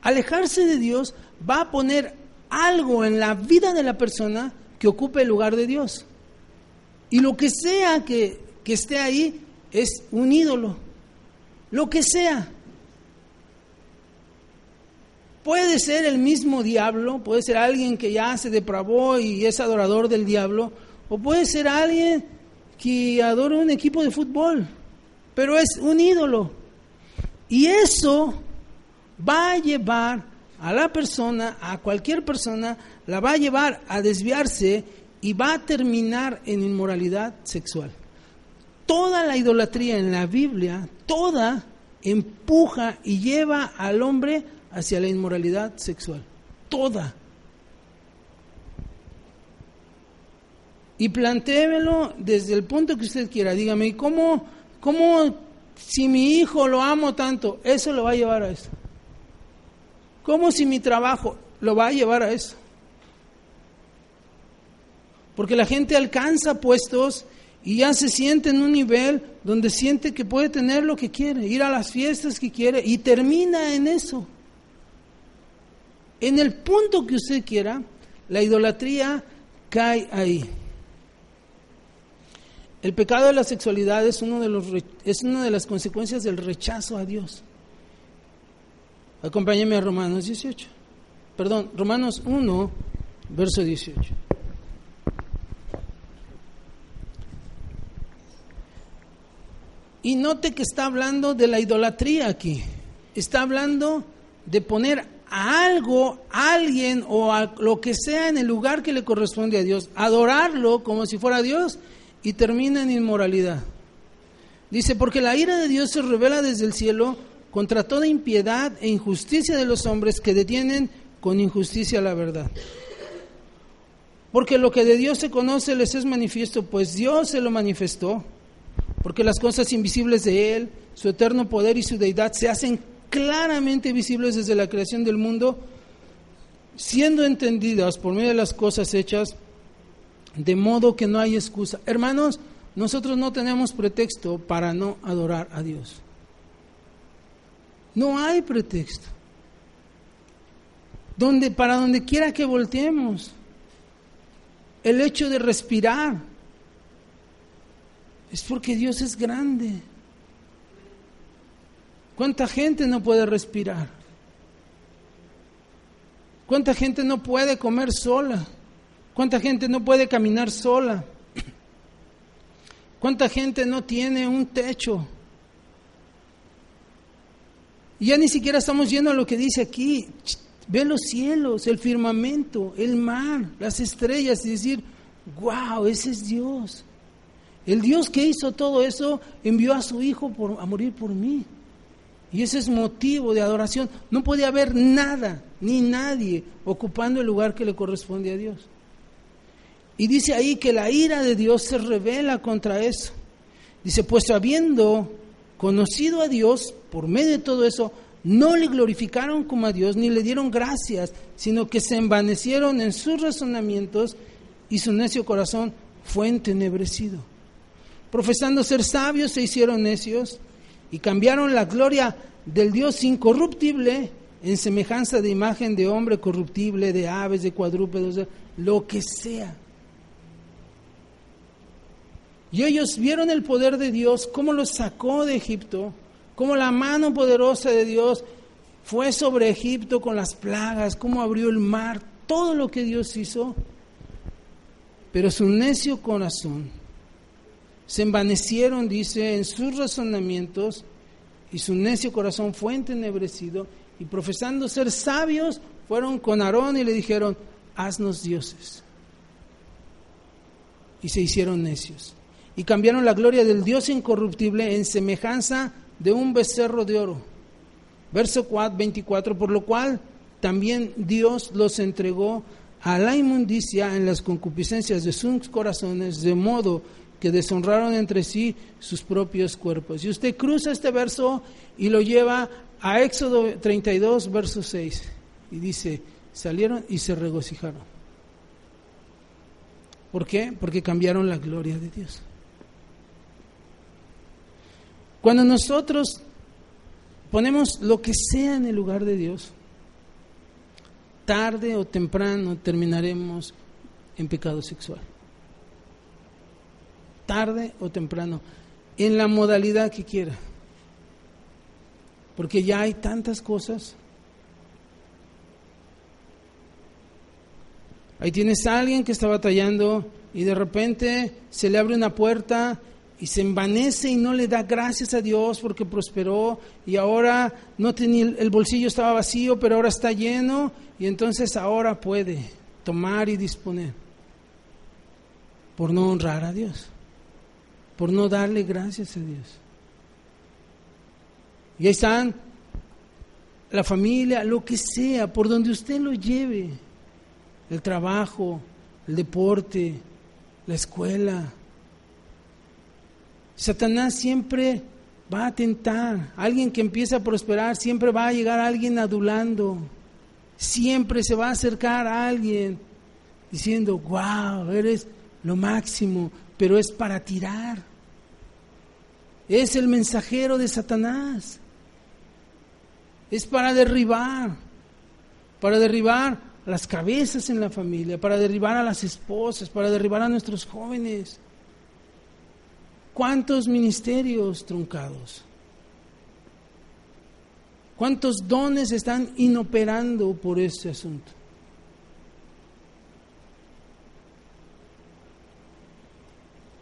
Alejarse de Dios va a poner algo en la vida de la persona que ocupe el lugar de Dios. Y lo que sea que, que esté ahí es un ídolo. Lo que sea. Puede ser el mismo diablo, puede ser alguien que ya se depravó y es adorador del diablo, o puede ser alguien que adora un equipo de fútbol, pero es un ídolo. Y eso va a llevar a la persona, a cualquier persona, la va a llevar a desviarse y va a terminar en inmoralidad sexual. Toda la idolatría en la Biblia, toda empuja y lleva al hombre hacia la inmoralidad sexual. Toda. Y plantéemelo desde el punto que usted quiera. Dígame, ¿cómo, cómo si mi hijo lo amo tanto, eso lo va a llevar a eso? ¿Cómo si mi trabajo lo va a llevar a eso? Porque la gente alcanza puestos y ya se siente en un nivel donde siente que puede tener lo que quiere, ir a las fiestas que quiere y termina en eso. En el punto que usted quiera, la idolatría cae ahí. El pecado de la sexualidad es, uno de los, es una de las consecuencias del rechazo a Dios. Acompáñeme a Romanos 18. Perdón, Romanos 1, verso 18. Y note que está hablando de la idolatría aquí. Está hablando de poner a algo, a alguien o a lo que sea en el lugar que le corresponde a Dios. Adorarlo como si fuera Dios y termina en inmoralidad. Dice, porque la ira de Dios se revela desde el cielo contra toda impiedad e injusticia de los hombres que detienen con injusticia la verdad. Porque lo que de Dios se conoce les es manifiesto, pues Dios se lo manifestó. Porque las cosas invisibles de Él, su eterno poder y su deidad se hacen claramente visibles desde la creación del mundo, siendo entendidas por medio de las cosas hechas, de modo que no hay excusa. Hermanos, nosotros no tenemos pretexto para no adorar a Dios. No hay pretexto. Donde, para donde quiera que volteemos, el hecho de respirar es porque Dios es grande. ¿Cuánta gente no puede respirar? ¿Cuánta gente no puede comer sola? ¿Cuánta gente no puede caminar sola? ¿Cuánta gente no tiene un techo? Y ya ni siquiera estamos yendo a lo que dice aquí. Ve los cielos, el firmamento, el mar, las estrellas y decir, wow, ese es Dios. El Dios que hizo todo eso envió a su Hijo por, a morir por mí. Y ese es motivo de adoración. No puede haber nada ni nadie ocupando el lugar que le corresponde a Dios. Y dice ahí que la ira de Dios se revela contra eso. Dice, pues habiendo conocido a Dios por medio de todo eso, no le glorificaron como a Dios ni le dieron gracias, sino que se envanecieron en sus razonamientos y su necio corazón fue entenebrecido. Profesando ser sabios se hicieron necios y cambiaron la gloria del Dios incorruptible en semejanza de imagen de hombre corruptible, de aves, de cuadrúpedos, lo que sea. Y ellos vieron el poder de Dios, cómo los sacó de Egipto, cómo la mano poderosa de Dios fue sobre Egipto con las plagas, cómo abrió el mar, todo lo que Dios hizo. Pero su necio corazón se envanecieron, dice, en sus razonamientos, y su necio corazón fue entenebrecido, y profesando ser sabios, fueron con Aarón y le dijeron, haznos dioses. Y se hicieron necios. Y cambiaron la gloria del Dios incorruptible en semejanza de un becerro de oro. Verso 24, por lo cual también Dios los entregó a la inmundicia en las concupiscencias de sus corazones, de modo que deshonraron entre sí sus propios cuerpos. Y usted cruza este verso y lo lleva a Éxodo 32, verso 6, y dice, salieron y se regocijaron. ¿Por qué? Porque cambiaron la gloria de Dios. Cuando nosotros ponemos lo que sea en el lugar de Dios, tarde o temprano terminaremos en pecado sexual. Tarde o temprano, en la modalidad que quiera. Porque ya hay tantas cosas. Ahí tienes a alguien que está batallando y de repente se le abre una puerta y se envanece y no le da gracias a Dios porque prosperó y ahora no tenía el bolsillo estaba vacío, pero ahora está lleno y entonces ahora puede tomar y disponer por no honrar a Dios, por no darle gracias a Dios. Y ahí están la familia, lo que sea, por donde usted lo lleve, el trabajo, el deporte, la escuela, Satanás siempre va a tentar. Alguien que empieza a prosperar, siempre va a llegar alguien adulando. Siempre se va a acercar a alguien diciendo, wow, eres lo máximo, pero es para tirar. Es el mensajero de Satanás. Es para derribar, para derribar las cabezas en la familia, para derribar a las esposas, para derribar a nuestros jóvenes. ¿Cuántos ministerios truncados? ¿Cuántos dones están inoperando por este asunto?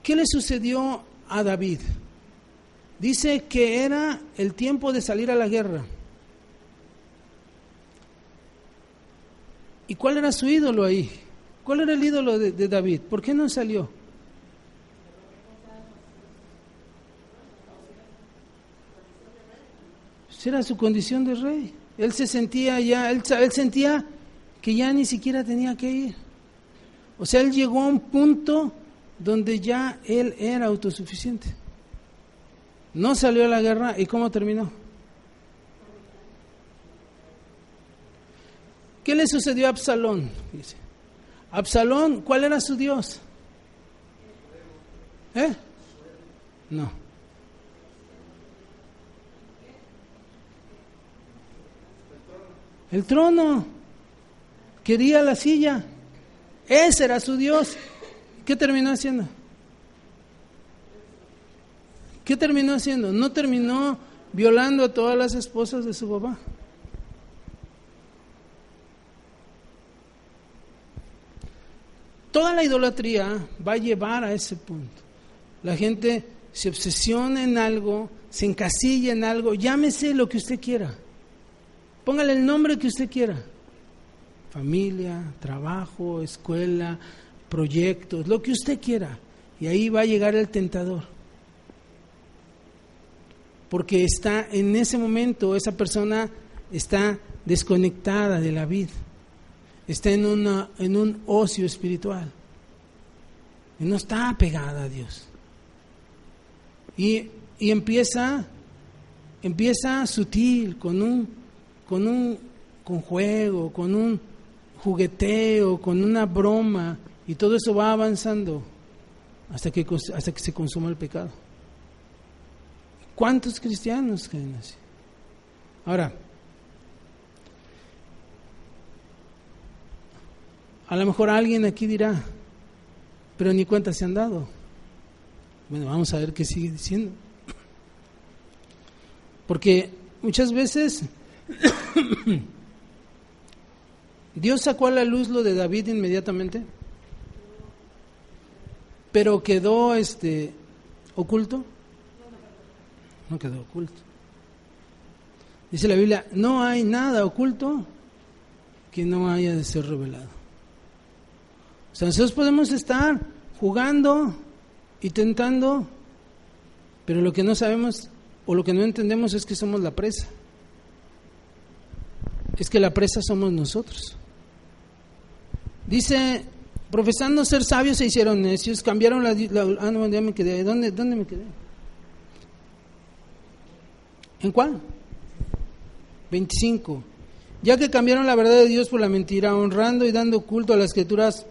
¿Qué le sucedió a David? Dice que era el tiempo de salir a la guerra. ¿Y cuál era su ídolo ahí? ¿Cuál era el ídolo de, de David? ¿Por qué no salió? Era su condición de rey. Él se sentía ya, él, sentía que ya ni siquiera tenía que ir. O sea, él llegó a un punto donde ya él era autosuficiente. No salió a la guerra y ¿cómo terminó? ¿Qué le sucedió a Absalón? Absalón, ¿cuál era su Dios? ¿Eh? No. El trono. Quería la silla. Ese era su Dios. ¿Qué terminó haciendo? ¿Qué terminó haciendo? No terminó violando a todas las esposas de su papá. Toda la idolatría va a llevar a ese punto. La gente se obsesiona en algo, se encasilla en algo, llámese lo que usted quiera. Póngale el nombre que usted quiera. Familia, trabajo, escuela, proyectos, lo que usted quiera. Y ahí va a llegar el tentador. Porque está en ese momento, esa persona está desconectada de la vida. Está en, en un ocio espiritual. Y no está apegada a Dios. Y, y empieza, empieza sutil, con un, con un con juego, con un jugueteo, con una broma, y todo eso va avanzando hasta que, hasta que se consuma el pecado. ¿Cuántos cristianos creen así? Ahora, a lo mejor alguien aquí dirá, pero ni cuenta se han dado. Bueno, vamos a ver qué sigue diciendo. Porque muchas veces Dios sacó a la luz lo de David inmediatamente, pero quedó este oculto. No quedó oculto. Dice la Biblia, no hay nada oculto que no haya de ser revelado. O sea, nosotros podemos estar jugando y tentando, pero lo que no sabemos o lo que no entendemos es que somos la presa. Es que la presa somos nosotros. Dice, profesando ser sabios se hicieron necios, cambiaron la... ah, no, ya. ¿Dónde, ¿Dónde me quedé? ¿En cuál? 25. Ya que cambiaron la verdad de Dios por la mentira, honrando y dando culto a las escrituras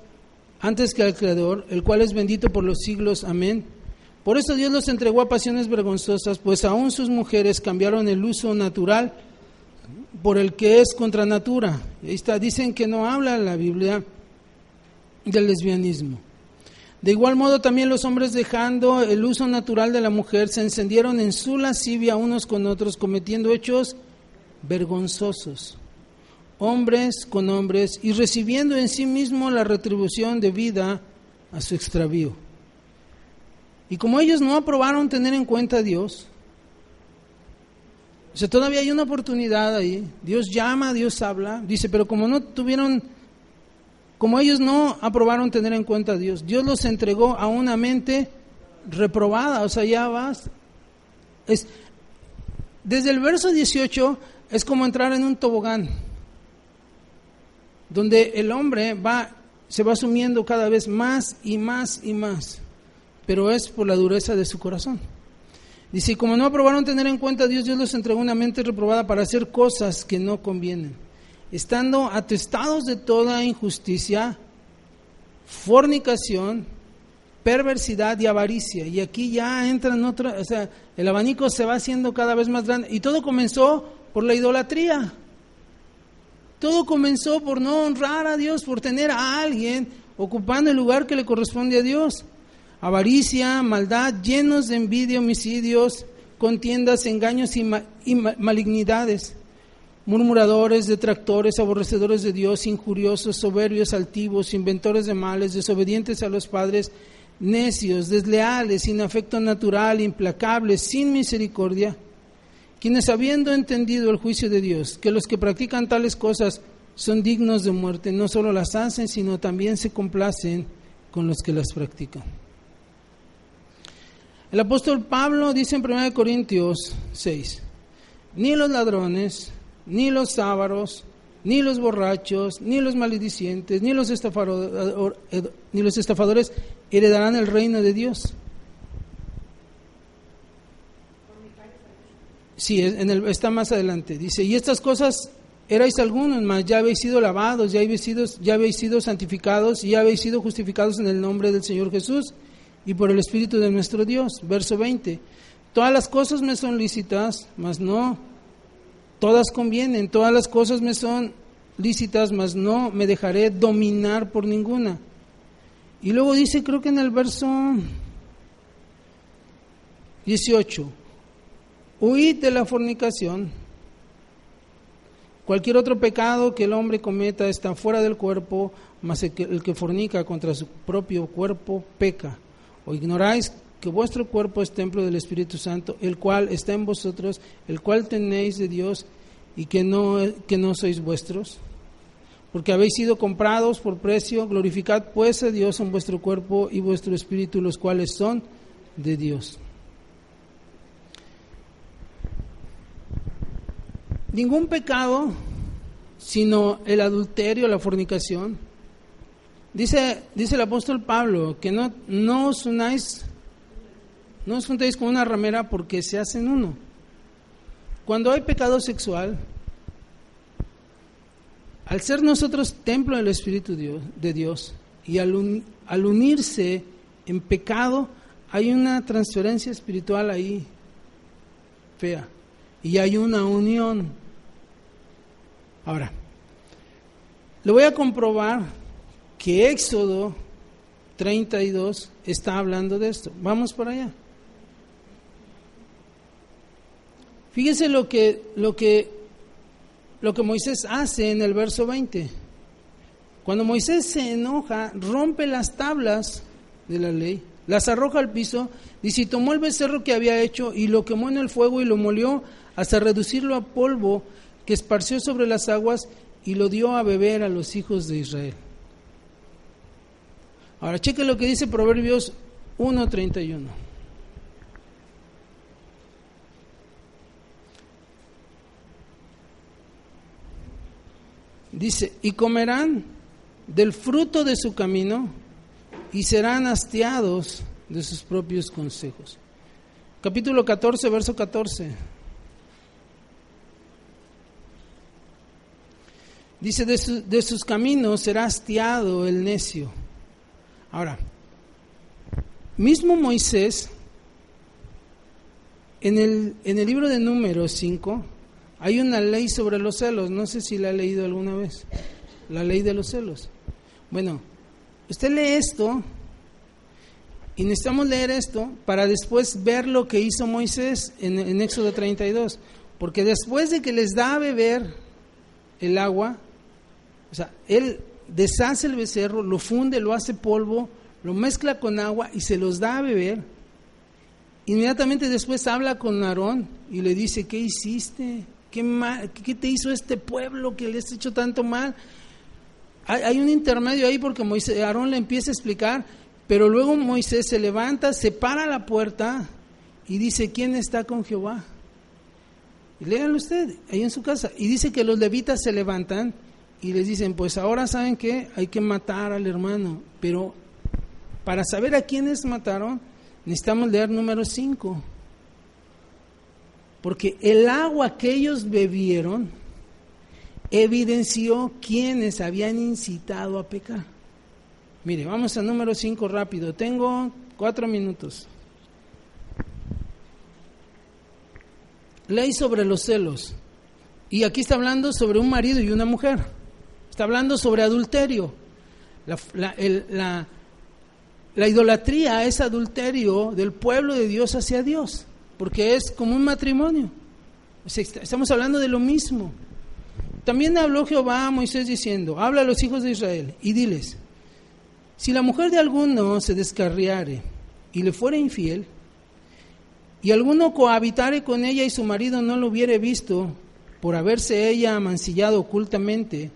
antes que al Creador, el cual es bendito por los siglos. Amén. Por eso Dios los entregó a pasiones vergonzosas, pues aún sus mujeres cambiaron el uso natural por el que es contra natura. Ahí está, dicen que no habla la Biblia del lesbianismo. De igual modo también los hombres dejando el uso natural de la mujer se encendieron en su lascivia unos con otros cometiendo hechos vergonzosos hombres con hombres, y recibiendo en sí mismo la retribución debida a su extravío. Y como ellos no aprobaron tener en cuenta a Dios, o sea, todavía hay una oportunidad ahí. Dios llama, Dios habla. Dice, pero como no tuvieron, como ellos no aprobaron tener en cuenta a Dios, Dios los entregó a una mente reprobada. O sea, ya vas. Es, desde el verso 18 es como entrar en un tobogán donde el hombre va, se va sumiendo cada vez más y más y más, pero es por la dureza de su corazón. Dice, y como no aprobaron tener en cuenta a Dios, Dios los entregó una mente reprobada para hacer cosas que no convienen, estando atestados de toda injusticia, fornicación, perversidad y avaricia. Y aquí ya entran otra, o sea, el abanico se va haciendo cada vez más grande. Y todo comenzó por la idolatría. Todo comenzó por no honrar a Dios, por tener a alguien ocupando el lugar que le corresponde a Dios. Avaricia, maldad, llenos de envidia, homicidios, contiendas, engaños y, malignidades. Murmuradores, detractores, aborrecedores de Dios, injuriosos, soberbios, altivos, inventores de males, desobedientes a los padres, necios, desleales, sin afecto natural, implacables, sin misericordia quienes habiendo entendido el juicio de Dios, que los que practican tales cosas son dignos de muerte, no solo las hacen, sino también se complacen con los que las practican. El apóstol Pablo dice en 1 Corintios 6, ni los ladrones, ni los ávaros, ni los borrachos, ni los maledicientes, ni los, estafador- ni los estafadores heredarán el reino de Dios. Sí, en el- está más adelante. Dice, y estas cosas erais algunos, mas ya habéis sido lavados, ya habéis sido, ya habéis sido santificados y ya habéis sido justificados en el nombre del Señor Jesús y por el Espíritu de nuestro Dios. Verso 20. Todas las cosas me son lícitas, mas no todas convienen, todas las cosas me son lícitas, mas no me dejaré dominar por ninguna. Y luego dice, creo que en el verso 18, huid de la fornicación. Cualquier otro pecado que el hombre cometa está fuera del cuerpo, mas el que, el que fornica contra su propio cuerpo peca. ¿O ignoráis que vuestro cuerpo es templo del Espíritu Santo, el cual está en vosotros, el cual tenéis de Dios y que no, que no sois vuestros? Porque habéis sido comprados por precio, glorificad pues a Dios en vuestro cuerpo y vuestro espíritu, los cuales son de Dios. Ningún pecado, sino el adulterio, la fornicación. Dice, dice el apóstol Pablo que no, no os unáis, no os juntéis con una ramera porque se hacen uno. Cuando hay pecado sexual, al ser nosotros templo del Espíritu de Dios y al, un- al unirse en pecado, hay una transferencia espiritual ahí fea y hay una unión. Ahora, le voy a comprobar que Éxodo 32 está hablando de esto. Vamos para allá. Fíjese lo que, lo que, lo que Moisés hace en el verso 20. Cuando Moisés se enoja, rompe las tablas de la ley, las arroja al piso, dice, y tomó el becerro que había hecho y lo quemó en el fuego y lo molió hasta reducirlo a polvo que esparció sobre las aguas y lo dio a beber a los hijos de Israel. Ahora, cheque lo que dice Proverbios 1.31. Dice, y comerán del fruto de su camino y serán hastiados de sus propios consejos. Capítulo 14, verso 14. Dice, de, su- de sus caminos será hastiado el necio. Ahora, mismo Moisés, en el, en el libro de Números 5, hay una ley sobre los celos. No sé si la ha leído alguna vez. La ley de los celos. Bueno, usted lee esto y necesitamos leer esto para después ver lo que hizo Moisés en, en Éxodo 32. Porque después de que les da a beber el agua, o sea, él deshace el becerro, lo funde, lo hace polvo, lo mezcla con agua y se los da a beber. Inmediatamente después habla con Aarón y le dice, ¿qué hiciste? ¿Qué, ¿Qué te hizo este pueblo que le has hecho tanto mal? Hay, un intermedio ahí porque Moisés, Aarón le empieza a explicar, pero luego Moisés se levanta, se para la puerta y dice, ¿quién está con Jehová? Y léanlo usted, ahí en su casa. Y dice que los levitas se levantan y les dicen, pues ahora saben que hay que matar al hermano, pero para saber a quiénes mataron, necesitamos leer número 5. Porque el agua que ellos bebieron evidenció quienes habían incitado a pecar. Mire, vamos al número 5 rápido. Tengo cuatro minutos. Ley sobre los celos. Y aquí está hablando sobre un marido y una mujer. Está hablando sobre adulterio. La, idolatría es adulterio del pueblo de Dios hacia Dios, porque es como un matrimonio. Estamos hablando de lo mismo. También habló Jehová a Moisés diciendo, habla a los hijos de Israel y diles, si la mujer de alguno se descarriare y le fuere infiel, y alguno cohabitare con ella y su marido no lo hubiere visto por haberse ella amancillado ocultamente,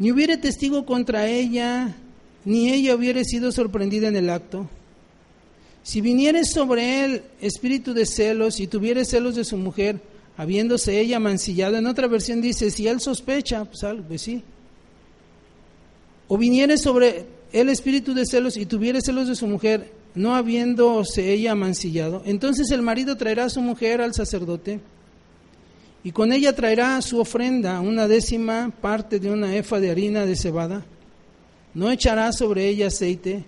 ni hubiere testigo contra ella, ni ella hubiere sido sorprendida en el acto, si viniere sobre él espíritu de celos y tuviere celos de su mujer, habiéndose ella mancillado. En otra versión dice, si él sospecha, pues algo, pues sí. O viniere sobre el espíritu de celos y tuviere celos de su mujer, no habiéndose ella mancillado, entonces el marido traerá a su mujer al sacerdote y con ella traerá su ofrenda, una décima parte de una efa de harina de cebada. No echará sobre ella aceite,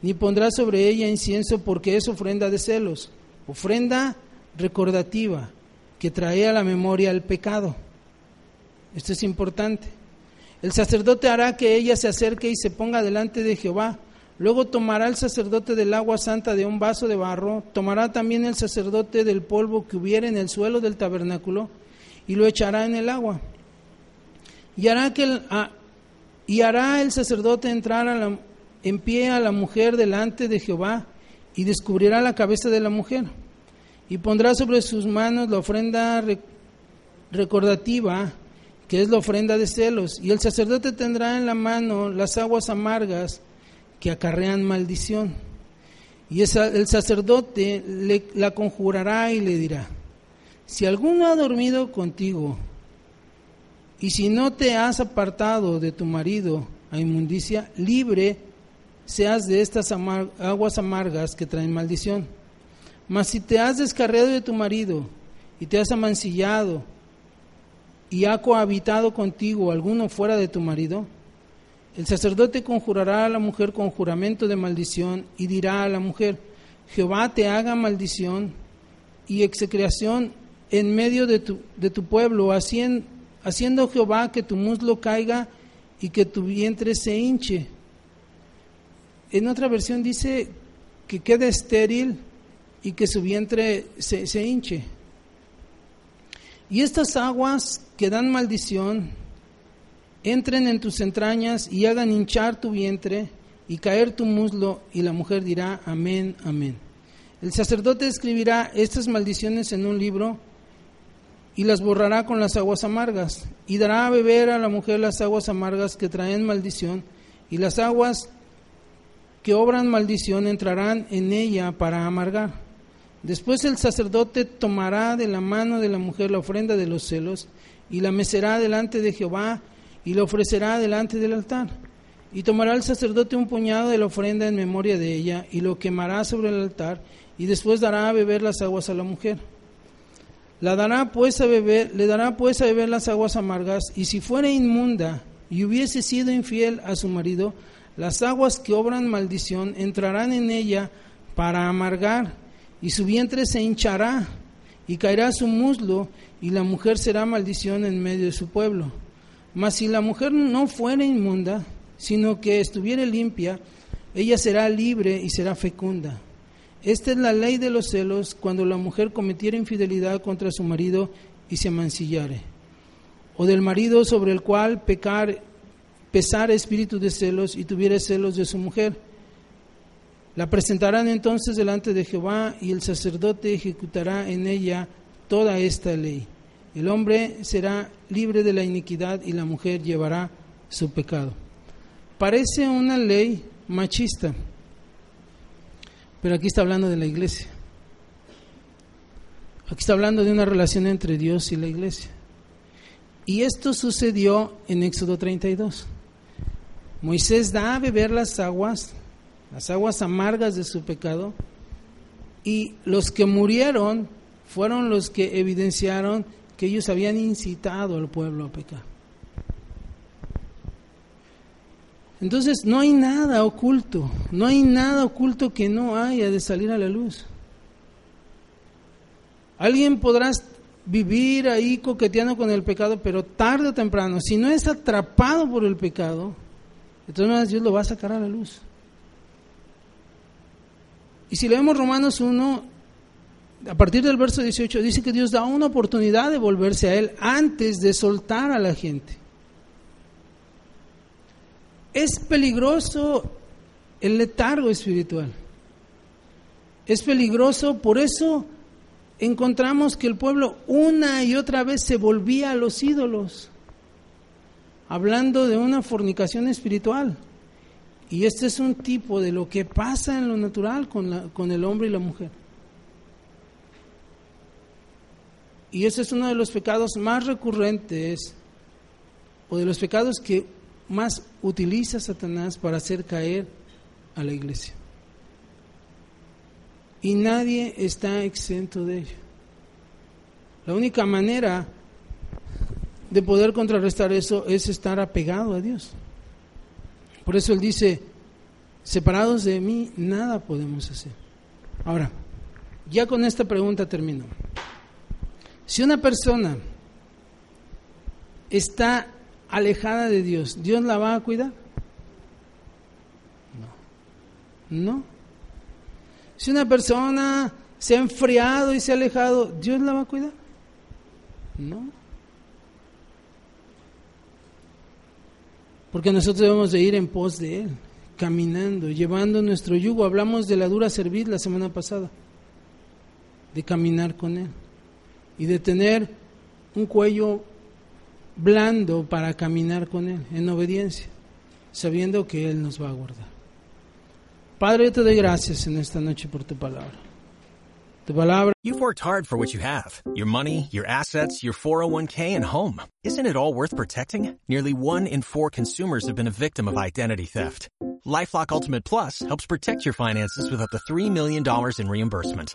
ni pondrá sobre ella incienso, porque es ofrenda de celos, ofrenda recordativa que trae a la memoria el pecado. Esto es importante. El sacerdote hará que ella se acerque y se ponga delante de Jehová. Luego tomará el sacerdote del agua santa de un vaso de barro, tomará también el sacerdote del polvo que hubiera en el suelo del tabernáculo y lo echará en el agua. Y hará, que el, y hará el sacerdote entrar a en pie a la mujer delante de Jehová y descubrirá la cabeza de la mujer y pondrá sobre sus manos la ofrenda recordativa que es la ofrenda de celos y el sacerdote tendrá en la mano las aguas amargas que acarrean maldición y el sacerdote le, la conjurará y le dirá si alguno ha dormido contigo, y si no te has apartado de tu marido a inmundicia, libre seas de estas aguas amargas que traen maldición. Mas si te has descarriado de tu marido y te has amancillado y ha cohabitado contigo alguno fuera de tu marido, el sacerdote conjurará a la mujer con juramento de maldición y dirá a la mujer, Jehová te haga maldición y execración en medio de tu, de tu pueblo, haciendo, haciendo Jehová que tu muslo caiga y que tu vientre se hinche. En otra versión dice que quede estéril y que su vientre se, se hinche. Y estas aguas que dan maldición entren en tus entrañas y hagan hinchar tu vientre y caer tu muslo, y la mujer dirá, amén, amén. El sacerdote escribirá estas maldiciones en un libro y las borrará con las aguas amargas, y dará a beber a la mujer las aguas amargas que traen maldición, y las aguas que obran maldición entrarán en ella para amargar. Después el sacerdote tomará de la mano de la mujer la ofrenda de los celos, y la mecerá delante de Jehová, y la ofrecerá delante del altar. Y tomará el sacerdote un puñado de la ofrenda en memoria de ella, y lo quemará sobre el altar, y después dará a beber las aguas a la mujer. Dará pues a beber, le dará pues a beber las aguas amargas, y si fuera inmunda y hubiese sido infiel a su marido, las aguas que obran maldición entrarán en ella para amargar, y su vientre se hinchará, y caerá su muslo, y la mujer será maldición en medio de su pueblo. Mas si la mujer no fuera inmunda, sino que estuviera limpia, ella será libre y será fecunda. Esta es la ley de los celos cuando la mujer cometiera infidelidad contra su marido y se mancillare, o del marido sobre el cual pecar, pesar espíritu de celos y tuviera celos de su mujer. La presentarán entonces delante de Jehová y el sacerdote ejecutará en ella toda esta ley. El hombre será libre de la iniquidad y la mujer llevará su pecado. Parece una ley machista pero aquí está hablando de la iglesia. Aquí está hablando de una relación entre Dios y la iglesia. Y esto sucedió en Éxodo 32. Moisés da a beber las aguas, las aguas amargas de su pecado, y los que murieron fueron los que evidenciaron que ellos habían incitado al pueblo a pecar. Entonces no hay nada oculto, no hay nada oculto que no haya de salir a la luz. Alguien podrá vivir ahí coqueteando con el pecado, pero tarde o temprano, si no es atrapado por el pecado, maneras Dios lo va a sacar a la luz. Y si leemos Romanos 1, a partir del verso 18, dice que Dios da una oportunidad de volverse a Él antes de soltar a la gente. Es peligroso el letargo espiritual. Es peligroso, por eso encontramos que el pueblo una y otra vez se volvía a los ídolos, hablando de una fornicación espiritual. Y este es un tipo de lo que pasa en lo natural con, con el hombre y la mujer. y ese es uno de los pecados más recurrentes o de los pecados que más utiliza Satanás para hacer caer a la iglesia. Y nadie está exento de ello. La única manera de poder contrarrestar eso es estar apegado a Dios. Por eso Él dice, separados de mí, nada podemos hacer. Ahora, ya con esta pregunta termino. Si una persona está alejada de Dios, ¿Dios la va a cuidar? No. No. Si una persona se ha enfriado y se ha alejado, ¿Dios la va a cuidar? No. Porque nosotros debemos de ir en pos de Él, caminando, llevando nuestro yugo. Hablamos de la dura servir la semana pasada, de caminar con Él y de tener un cuello blando para caminar con Él en obediencia, sabiendo que Él nos va a guardar. Padre, yo te doy gracias en esta noche por tu palabra. Tu palabra. You've worked hard for what you have your money, your assets, your 401k, and home. Isn't it all worth protecting? Nearly one in four consumers have been a victim of identity theft. Lifelock Ultimate Plus helps protect your finances with up to $3 million in reimbursement.